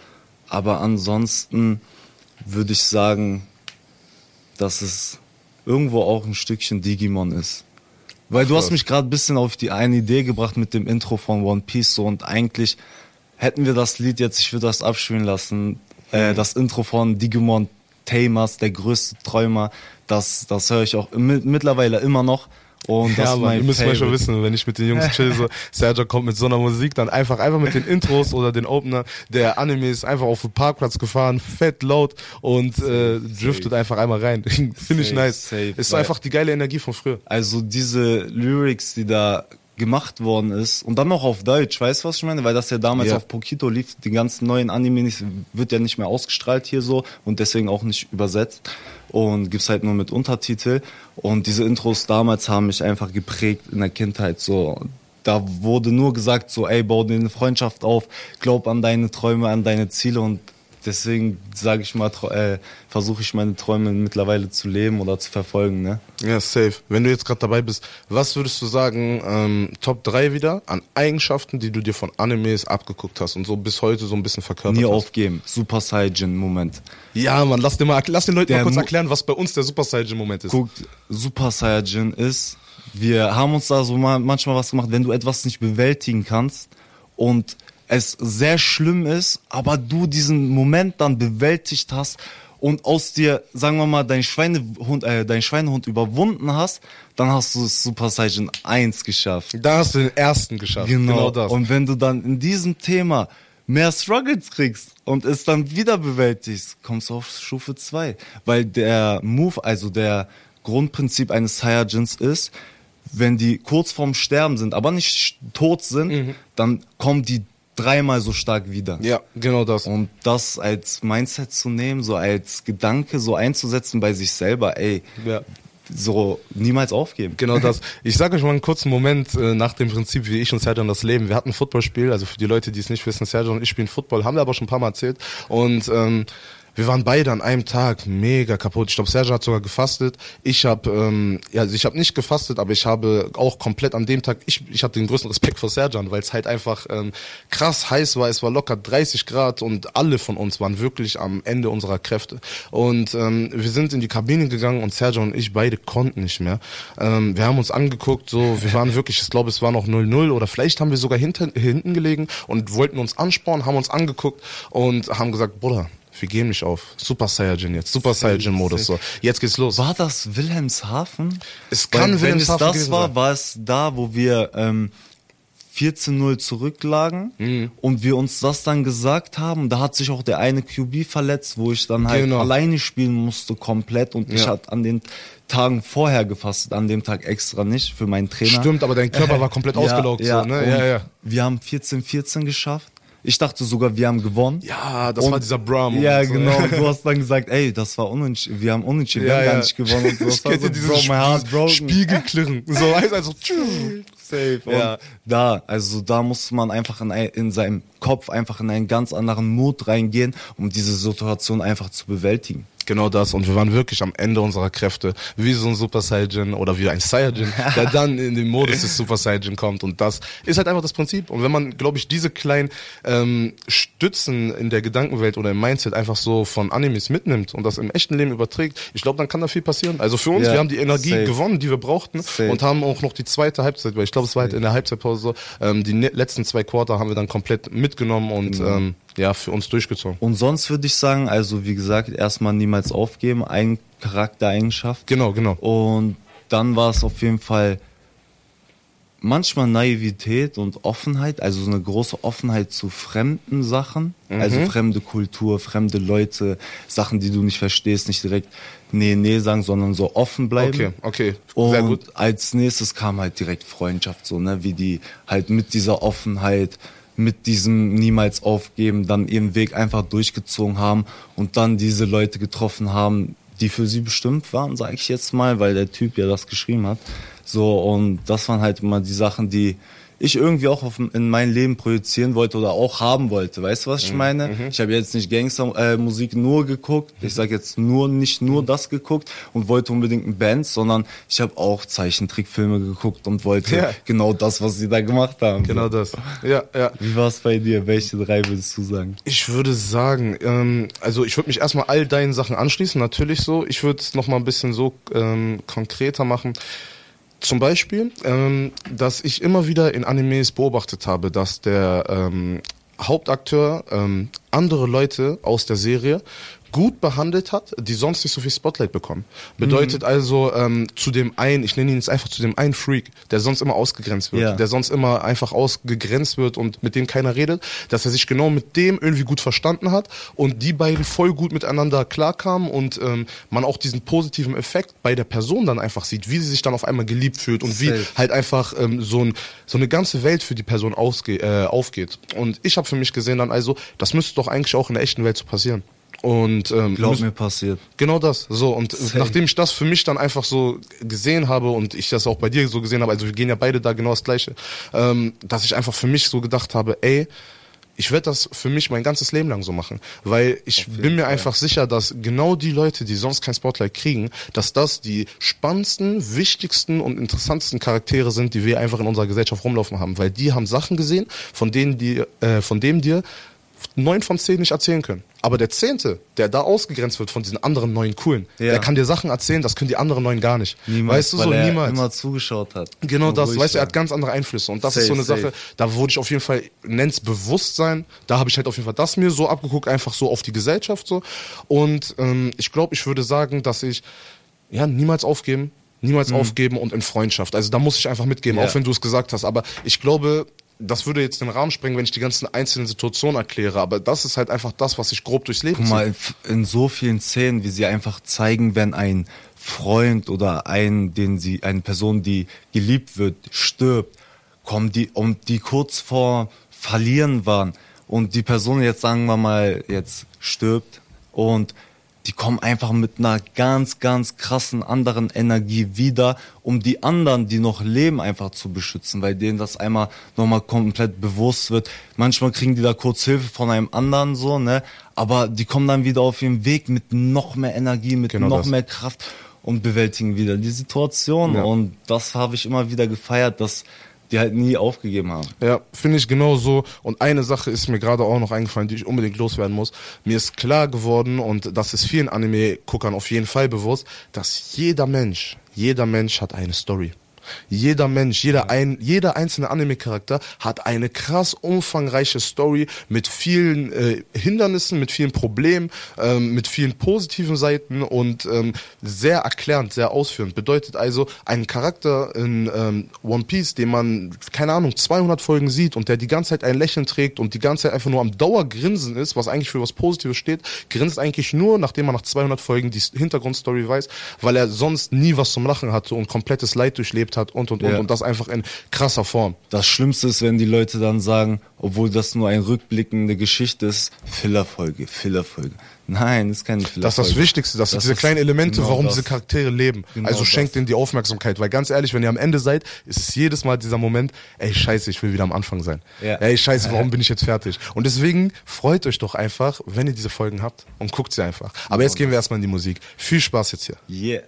S2: Aber ansonsten würde ich sagen, dass es irgendwo auch ein Stückchen Digimon ist. Weil du hast mich gerade ein bisschen auf die eine Idee gebracht mit dem Intro von One Piece so und eigentlich hätten wir das Lied jetzt, ich würde das abspielen lassen, äh,
S1: Mhm.
S2: das Intro von Digimon Tamers, der größte Träumer, das, das höre ich auch mi- mittlerweile immer noch. Und das
S1: ja, aber ihr müsst mal schon wissen, wenn ich mit den Jungs chill, so, Sergio kommt mit so einer Musik, dann einfach, einfach mit den Intros oder den Opener, der Anime ist einfach auf den Parkplatz gefahren, fett laut und äh, driftet einfach einmal rein. Finde ich
S2: Safe,
S1: nice.
S2: safe,
S1: ist einfach die geile Energie von früher.
S2: Also diese Lyrics, die da gemacht worden ist und dann noch auf Deutsch, weißt du, was ich meine? Weil das ja damals
S1: Ja.
S2: auf Pokito lief, die ganzen neuen Anime nicht, wird ja nicht mehr ausgestrahlt hier so und deswegen auch nicht übersetzt und gibt's halt nur mit Untertitel und diese Intros damals haben mich einfach geprägt in der Kindheit so. Da wurde nur gesagt so, ey, bau dir eine Freundschaft auf, glaub an deine Träume, an deine Ziele und deswegen sage ich mal, äh, versuche ich meine Träume mittlerweile zu leben oder zu verfolgen, ne?
S1: Ja, safe. Wenn du jetzt gerade dabei bist, was würdest du sagen, ähm, Top 3 wieder an Eigenschaften, die du dir von Animes abgeguckt hast und so bis heute so ein bisschen verkörpert
S2: Nie
S1: hast?
S2: aufgeben. Super Saiyan Moment.
S1: Ja, man, lass, dir mal, lass den Leuten
S2: Der
S1: mal kurz erklären, was bei uns der Super Saiyan-Moment ist.
S2: Guckt, Super Saiyan ist, wir haben uns da so mal manchmal was gemacht, wenn du etwas nicht bewältigen kannst und es sehr schlimm ist, aber du diesen Moment dann bewältigt hast und aus dir, sagen wir mal, dein Schweinehund, äh, dein Schweinehund überwunden hast, dann hast du Super Saiyan 1 geschafft.
S1: Da hast du den ersten geschafft. Genau, das.
S2: Und wenn du dann in diesem Thema mehr Struggles kriegst und es dann wieder bewältigst, kommst du auf Stufe 2. Weil der Move, also der Grundprinzip eines Saiyajins ist, wenn die kurz vorm Sterben sind, aber nicht tot sind, dann kommen die dreimal so stark wieder.
S1: ja, genau das.
S2: Und das als Mindset zu nehmen, so als Gedanke so einzusetzen bei sich selber, ey,
S1: Ja.
S2: so niemals aufgeben.
S1: Genau das. Ich sage euch mal einen kurzen Moment äh, nach dem Prinzip, wie ich und Sergio das leben. Wir hatten ein Footballspiel, also für die Leute, die es nicht wissen, Sergio und ich spielen Football, haben wir aber schon ein paar Mal erzählt. Und ähm, wir waren beide an einem Tag mega kaputt. Ich glaube, Sergio hat sogar gefastet. Ich habe, ähm, ja, also ich habe nicht gefastet, aber ich habe auch komplett an dem Tag, ich, ich hatte den größten Respekt vor Serjan, weil es halt einfach ähm, krass heiß war. Es war locker 30 Grad und alle von uns waren wirklich am Ende unserer Kräfte. Und ähm, wir sind in die Kabine gegangen und Sergio und ich beide konnten nicht mehr. Ähm, wir haben uns angeguckt, so, wir waren wirklich, ich glaube, es war noch 0-0 oder vielleicht haben wir sogar hinter, hinten gelegen und wollten uns anspornen, haben uns angeguckt und haben gesagt, Bruder, wir geben nicht auf. Super Saiyajin jetzt, Super Saiyajin-Modus. So. Jetzt geht's los.
S2: War das Wilhelmshaven?
S1: Es kann
S2: Weil, wenn es
S1: Wilhelmshaven
S2: das war,
S1: sein.
S2: war es da, wo wir ähm, 14-0 zurücklagen
S1: Mhm.
S2: und wir uns das dann gesagt haben. Da hat sich auch der eine QB verletzt, wo ich dann halt
S1: Genau.
S2: alleine spielen musste komplett und ich
S1: Ja.
S2: hatte an den Tagen vorher gefasst, an dem Tag extra nicht für meinen Trainer.
S1: Stimmt, aber dein Körper war komplett ausgelaugt.
S2: Ja,
S1: so, ne? ja, ja.
S2: Wir haben 14-14 geschafft. Ich dachte sogar, wir haben gewonnen.
S1: Ja, das
S2: Und-
S1: war dieser Bram.
S2: Ja,
S1: so.
S2: genau. Und du hast dann gesagt, ey, das war unentschieden. Wir haben unentschieden, wir
S1: Ja,
S2: haben
S1: ja.
S2: gar nicht gewonnen. Und so.
S1: Ich
S2: war
S1: kenn
S2: so,
S1: dieses
S2: bro, my heart broken.
S1: Spiegelklirren. So, heißt also,
S2: Safe. Und
S1: Ja.
S2: da, also da muss man einfach in, in seinem Kopf einfach in einen ganz anderen Mut reingehen, um diese Situation einfach zu bewältigen.
S1: Genau das. Und wir waren wirklich am Ende unserer Kräfte. Wie so ein Super Saiyan oder wie ein Saiyajin, der dann in den Modus des Super Saiyan kommt. Und das ist halt einfach das Prinzip. Und wenn man, glaube ich, diese kleinen ähm, Stützen in der Gedankenwelt oder im Mindset einfach so von Animes mitnimmt und das im echten Leben überträgt, ich glaube, dann kann da viel passieren. Also für uns,
S2: Ja,
S1: wir haben die Energie
S2: safe.
S1: gewonnen, die wir brauchten
S2: Safe.
S1: und haben auch noch die zweite Halbzeit, weil ich glaube, es war halt in der Halbzeitpause ähm, die ne letzten zwei Quarter haben wir dann komplett mitgenommen und
S2: Genau.
S1: ähm, ja, für uns durchgezogen.
S2: Und sonst würde ich sagen, also wie gesagt, erstmal niemals aufgeben, ein Charaktereigenschaft.
S1: Genau, genau.
S2: Und dann war es auf jeden Fall manchmal Naivität und Offenheit, also so eine große Offenheit zu fremden Sachen,
S1: Mhm.
S2: also fremde Kultur, fremde Leute, Sachen, die du nicht verstehst, nicht direkt nee, nee sagen, sondern so offen bleiben.
S1: Okay, okay.
S2: Und
S1: Sehr gut.
S2: als nächstes kam halt direkt Freundschaft, so, ne, wie die halt mit dieser Offenheit, mit diesem niemals aufgeben, dann ihren Weg einfach durchgezogen haben und dann diese Leute getroffen haben, die für sie bestimmt waren, sage ich jetzt mal, weil der Typ ja das geschrieben hat. So, und das waren halt immer die Sachen, die ich irgendwie auch auf, in mein Leben projizieren wollte oder auch haben wollte. Weißt du, was ich
S1: Mhm,
S2: meine? Ich habe jetzt nicht Gangstermusik äh, Musik nur geguckt. Ich sage jetzt nur nicht nur
S1: Mhm.
S2: das geguckt und wollte unbedingt ein Band, sondern ich habe auch Zeichentrickfilme geguckt und wollte
S1: Ja.
S2: genau das, was sie da gemacht haben.
S1: Genau das. Ja, ja.
S2: Wie war es bei dir? Welche drei würdest du sagen?
S1: Ich würde sagen, ähm, also ich würde mich erstmal all deinen Sachen anschließen, natürlich so. Ich würde es nochmal ein bisschen so ähm, konkreter machen. Zum Beispiel, ähm, dass ich immer wieder in Animes beobachtet habe, dass der ähm, Hauptakteur ähm, andere Leute aus der Serie gut behandelt hat, die sonst nicht so viel Spotlight bekommen. Bedeutet also ähm, zu dem einen, ich nenne ihn jetzt einfach zu dem einen Freak, der sonst immer ausgegrenzt wird,
S2: Ja.
S1: der sonst immer einfach ausgegrenzt wird und mit dem keiner redet, dass er sich genau mit dem irgendwie gut verstanden hat und die beiden voll gut miteinander klarkamen und ähm, man auch diesen positiven Effekt bei der Person dann einfach sieht, wie sie sich dann auf einmal geliebt fühlt und wie
S2: Safe.
S1: halt einfach ähm, so, ein, so eine ganze Welt für die Person ausge äh, aufgeht. Und ich habe für mich gesehen dann also, das müsste doch eigentlich auch in der echten Welt so passieren. Und ähm,
S2: Glaub mir passiert.
S1: Genau das. So, und
S2: Safe.
S1: nachdem ich das für mich dann einfach so gesehen habe und ich das auch bei dir so gesehen habe, also wir gehen ja beide da genau das Gleiche, ähm, dass ich einfach für mich so gedacht habe, ey, ich werde das für mich mein ganzes Leben lang so machen. Weil ich bin mir einfach sicher, dass genau die Leute, die sonst kein Spotlight kriegen, dass das die spannendsten, wichtigsten und interessantesten Charaktere sind, die wir einfach in unserer Gesellschaft rumlaufen haben. Weil die haben Sachen gesehen, von denen die, äh, von dem dir neun von zehn nicht erzählen können. Aber der zehnte, der da ausgegrenzt wird von diesen anderen neun coolen,
S2: Ja.
S1: der kann dir Sachen erzählen, das können die anderen neun gar nicht. weißt du
S2: weil
S1: so,
S2: er
S1: niemals.
S2: immer zugeschaut hat.
S1: Genau das, weißt du, er hat ganz andere Einflüsse und das ist
S2: Safe,
S1: so eine
S2: safe.
S1: Sache, da wurde ich auf jeden Fall, nenn's Bewusstsein, da habe ich halt auf jeden Fall das mir so abgeguckt, einfach so auf die Gesellschaft so und ähm, ich glaube, ich würde sagen, dass ich, ja, niemals aufgeben, niemals aufgeben und in Freundschaft, also da muss ich einfach mitgeben,
S2: Ja.
S1: auch wenn du es gesagt hast, aber ich glaube, das würde jetzt den Rahmen sprengen, wenn ich die ganzen einzelnen Situationen erkläre, aber das ist halt einfach das, was ich grob durchs Leben
S2: Guck mal, in so vielen Szenen, wie sie einfach zeigen, wenn ein Freund oder ein, den sie, eine Person, die geliebt wird, stirbt, kommen die, und die kurz vor Verlieren waren und die Person jetzt, sagen wir mal, jetzt stirbt und die kommen einfach mit einer ganz, ganz krassen anderen Energie wieder, um die anderen, die noch leben, einfach zu beschützen, weil denen das einmal nochmal komplett bewusst wird. Manchmal kriegen die da kurz Hilfe von einem anderen so, ne? Aber die kommen dann wieder auf ihren Weg mit noch mehr Energie, mit
S1: Genau
S2: noch
S1: das.
S2: mehr Kraft und bewältigen wieder die Situation.
S1: Ja.
S2: Und das habe ich immer wieder gefeiert, dass die halt nie aufgegeben haben.
S1: Ja, finde ich genau so. Und eine Sache ist mir gerade auch noch eingefallen, die ich unbedingt loswerden muss. Mir ist klar geworden, und das ist vielen Anime-Guckern auf jeden Fall bewusst, dass jeder Mensch, jeder Mensch hat eine Story. Jeder Mensch, jeder, ein, jeder einzelne Anime-Charakter hat eine krass umfangreiche Story mit vielen äh, Hindernissen, mit vielen Problemen, ähm, mit vielen positiven Seiten und ähm, sehr erklärend, sehr ausführend. Bedeutet also, ein Charakter in ähm, One Piece, den man, keine Ahnung, 200 Folgen sieht und der die ganze Zeit ein Lächeln trägt und die ganze Zeit einfach nur am Dauergrinsen ist, was eigentlich für was Positives steht, grinst eigentlich nur, nachdem man nach 200 Folgen die Hintergrundstory weiß, weil er sonst nie was zum Lachen hatte und komplettes Leid durchlebt hat und und und
S2: Ja.
S1: und das einfach in krasser Form.
S2: Das Schlimmste ist, wenn die Leute dann sagen, obwohl das nur eine rückblickende Geschichte ist, Fillerfolge, Fillerfolge. Nein, ist keine Fillerfolge.
S1: Das ist das Wichtigste, das, sind
S2: Das
S1: diese
S2: ist
S1: kleinen Elemente,
S2: genau
S1: warum
S2: das.
S1: diese Charaktere leben.
S2: Genau
S1: also schenkt denen die Aufmerksamkeit, weil ganz ehrlich, wenn ihr am Ende seid, ist es jedes Mal dieser Moment, ey scheiße, ich will wieder am Anfang sein.
S2: Ja.
S1: Ey scheiße, warum bin ich jetzt fertig? Und deswegen freut euch doch einfach, wenn ihr diese Folgen habt und guckt sie einfach. Aber jetzt gehen wir erstmal in die Musik. Viel Spaß jetzt hier.
S2: Yeah.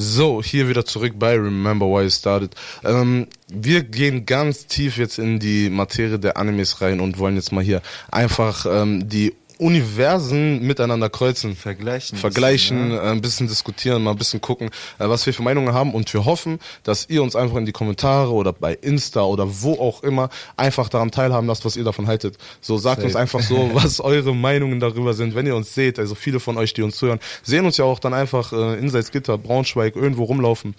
S1: So, hier wieder zurück bei Remember Why You Started. Ähm, wir gehen ganz tief jetzt in die Materie der Animes rein und wollen jetzt mal hier einfach ähm, die Universen miteinander kreuzen.
S2: Vergleichen ein
S1: Vergleichen,
S2: bisschen,
S1: äh, ein bisschen diskutieren, mal ein bisschen gucken, äh, was wir für Meinungen haben und wir hoffen, dass ihr uns einfach in die Kommentare oder bei Insta oder wo auch immer einfach daran teilhaben lasst, was ihr davon haltet. So, sagt
S2: Safe.
S1: uns einfach so, was eure Meinungen darüber sind, wenn ihr uns seht. Also viele von euch, die uns zuhören, sehen uns ja auch dann einfach äh, in Salzgitter, Braunschweig, irgendwo rumlaufen.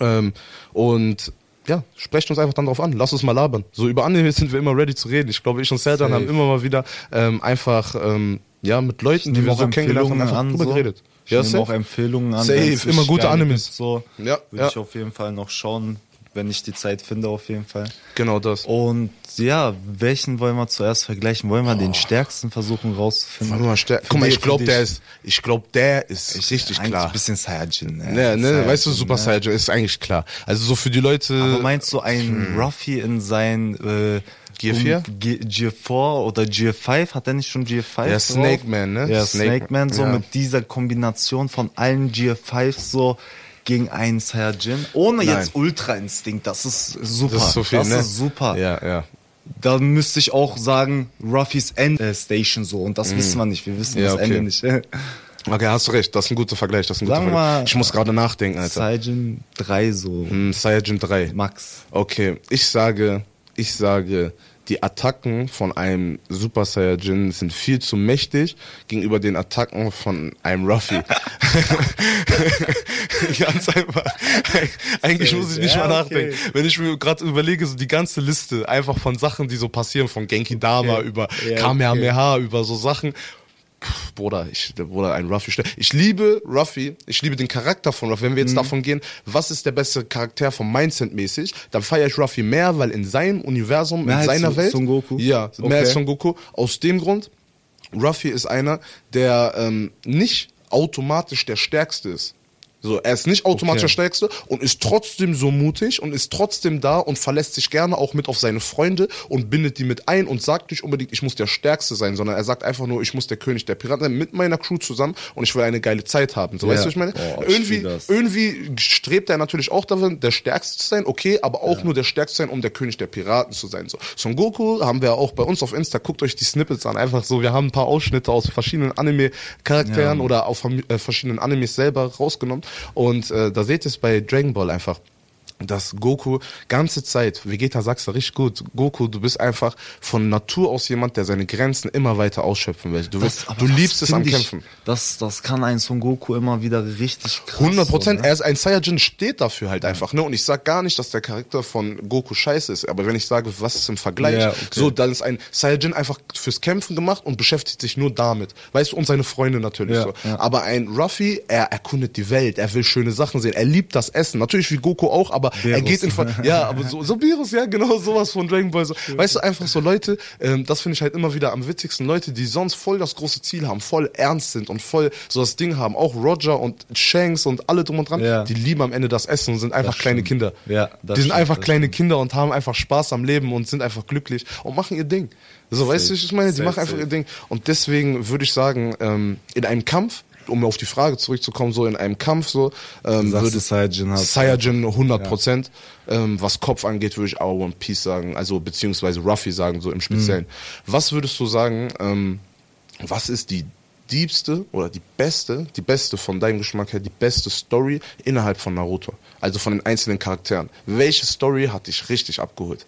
S1: Ähm, und ja, sprecht uns einfach dann drauf an. Lasst uns mal labern. So über Anime sind wir immer ready zu reden. Ich glaube, ich und Serdan haben immer mal wieder ähm, einfach ähm, ja mit Leuten, die wir so kennengelernt haben, einfach
S2: an,
S1: drüber
S2: so.
S1: geredet.
S2: Ich
S1: Ja,
S2: nehme
S1: safe.
S2: auch Empfehlungen an.
S1: Safe, immer gute Animes.
S2: So,
S1: Ja,
S2: würde
S1: ja.
S2: ich auf jeden Fall noch schauen, wenn ich die Zeit finde, auf jeden Fall.
S1: Genau das.
S2: Und ja, welchen wollen wir zuerst vergleichen? Wollen wir den stärksten versuchen rauszufinden?
S1: Warte mal, stär-
S2: Für
S1: Guck mal, ich glaube, der ist, ich glaube, der ist richtig
S2: eigentlich
S1: klar.
S2: Ein bisschen Saiyajin. Ne,
S1: Ne, ne,
S2: Saiyajin,
S1: weißt du, Super
S2: ne?
S1: Saiyajin ist eigentlich klar. Also so für die Leute.
S2: Aber meinst du ein Ruffy in sein äh,
S1: Gear 4?
S2: um- Ge- Gear 4 oder Gear 5? Hat er nicht schon Gear 5?
S1: Ja? Snake Man, ne?
S2: Ja,
S1: Snake-
S2: Snake, Man, so
S1: ja.
S2: mit dieser Kombination von allen Gear 5 so gegen einen Saiyajin. Ohne
S1: Nein.
S2: jetzt Ultra Instinkt, das ist super.
S1: das ist so viel,
S2: das
S1: ne?
S2: ist super.
S1: Ja, ja.
S2: Da müsste ich auch sagen, Ruffys Endstation so. Und das wissen wir nicht. Wir wissen
S1: Mhm. Ja,
S2: das
S1: okay.
S2: Ende nicht.
S1: Okay, hast du recht. Das ist ein guter Vergleich. Das ist ein guter
S2: Sagen
S1: Vergleich. Ich muss gerade nachdenken, Alter.
S2: Saiyajin 3 so.
S1: Hm, Saiyajin 3.
S2: Max.
S1: Okay, ich sage, ich sage, die Attacken von einem Super Saiyajin sind viel zu mächtig gegenüber den Attacken von einem Ruffy. Ganz einfach. Eigentlich muss ich nicht mal
S2: okay.
S1: nachdenken. Wenn ich mir gerade überlege, so die ganze Liste einfach von Sachen, die so passieren, von Genki Dama
S2: Okay.
S1: über
S2: Ja,
S1: Kamehameha, über so Sachen. Bruder, ich, Bruder, ein Ruffy. Ich liebe Ruffy, ich liebe den Charakter von Ruffy. Wenn wir jetzt
S2: Mhm.
S1: davon gehen, was ist der beste Charakter vom Mindset mäßig, dann feiere ich Ruffy mehr, weil in seinem Universum,
S2: Mehr
S1: in seiner Welt.
S2: Son Goku?
S1: Ja, mehr
S2: Okay.
S1: als Son Goku. Aus dem Grund, Ruffy ist einer, der ähm, nicht automatisch der Stärkste ist. So, er ist nicht automatisch
S2: Okay.
S1: der Stärkste und ist trotzdem so mutig und ist trotzdem da und verlässt sich gerne auch mit auf seine Freunde und bindet die mit ein und sagt nicht unbedingt, ich muss der Stärkste sein, sondern er sagt einfach nur, ich muss der König der Piraten sein mit meiner Crew zusammen und ich will eine geile Zeit haben. So,
S2: Ja.
S1: weißt du, was ich meine?
S2: Oh, ich
S1: irgendwie,
S2: das.
S1: irgendwie strebt er natürlich auch darin, der Stärkste zu sein, okay, aber auch nur der Stärkste sein, um der König der Piraten zu sein. So. Son Goku haben wir auch bei uns auf Insta, guckt euch die Snippets an, einfach so, wir haben ein paar Ausschnitte aus verschiedenen Anime-Charakteren
S2: Ja.
S1: oder auf äh, verschiedenen Animes selber rausgenommen und äh, da seht ihr es bei Dragon Ball einfach dass Goku ganze Zeit, Vegeta sagst du richtig gut, Goku, du bist einfach von Natur aus jemand, der seine Grenzen immer weiter ausschöpfen will. Du, willst,
S2: aber
S1: du
S2: das
S1: liebst es am
S2: ich,
S1: Kämpfen.
S2: Das, das kann ein Son Goku immer wieder richtig krass.
S1: 100 Prozent.
S2: Ne?
S1: Er ist ein Saiyajin, steht dafür halt einfach, ne? Und ich sag gar nicht, dass der Charakter von Goku scheiße ist. Aber wenn ich sage, was ist im Vergleich,
S2: Ja, okay.
S1: so, dann ist ein Saiyajin einfach fürs Kämpfen gemacht und beschäftigt sich nur damit. Weißt du, und seine Freunde natürlich
S2: Ja,
S1: so.
S2: ja.
S1: Aber ein Ruffy, er erkundet die Welt, er will schöne Sachen sehen, er liebt das Essen. Natürlich wie Goku auch, aber er
S2: Berus.
S1: geht in, Ver- ja, aber so, so Virus, ja, genau, sowas von Dragon Ball. So. Weißt du, einfach so Leute, ähm, das finde ich halt immer wieder am witzigsten, Leute, die sonst voll das große Ziel haben, voll ernst sind und voll so das Ding haben, auch Roger und Shanks und alle drum und dran,
S2: Ja.
S1: die lieben am Ende das Essen und sind einfach
S2: Das
S1: kleine
S2: stimmt.
S1: Kinder.
S2: Ja, das
S1: die sind
S2: stimmt,
S1: einfach kleine Kinder und haben einfach Spaß am Leben und sind einfach glücklich und machen ihr Ding. So, weißt du, ich meine, die
S2: Safe,
S1: machen einfach
S2: safe.
S1: ihr Ding. Und deswegen würde ich sagen, ähm, in einem Kampf, um auf die Frage zurückzukommen, so in einem Kampf so, ähm, würde
S2: Saiyajin hat.
S1: Saiyajin 100 Prozent. Ähm, was Kopf angeht, würde ich auch One Piece sagen, also beziehungsweise Ruffy sagen, so im Speziellen.
S2: Mhm.
S1: Was würdest du sagen, ähm, was ist die diebste oder die beste, die beste von deinem Geschmack her, die beste Story innerhalb von Naruto? Also von den einzelnen Charakteren. Welche Story hat dich richtig abgeholt?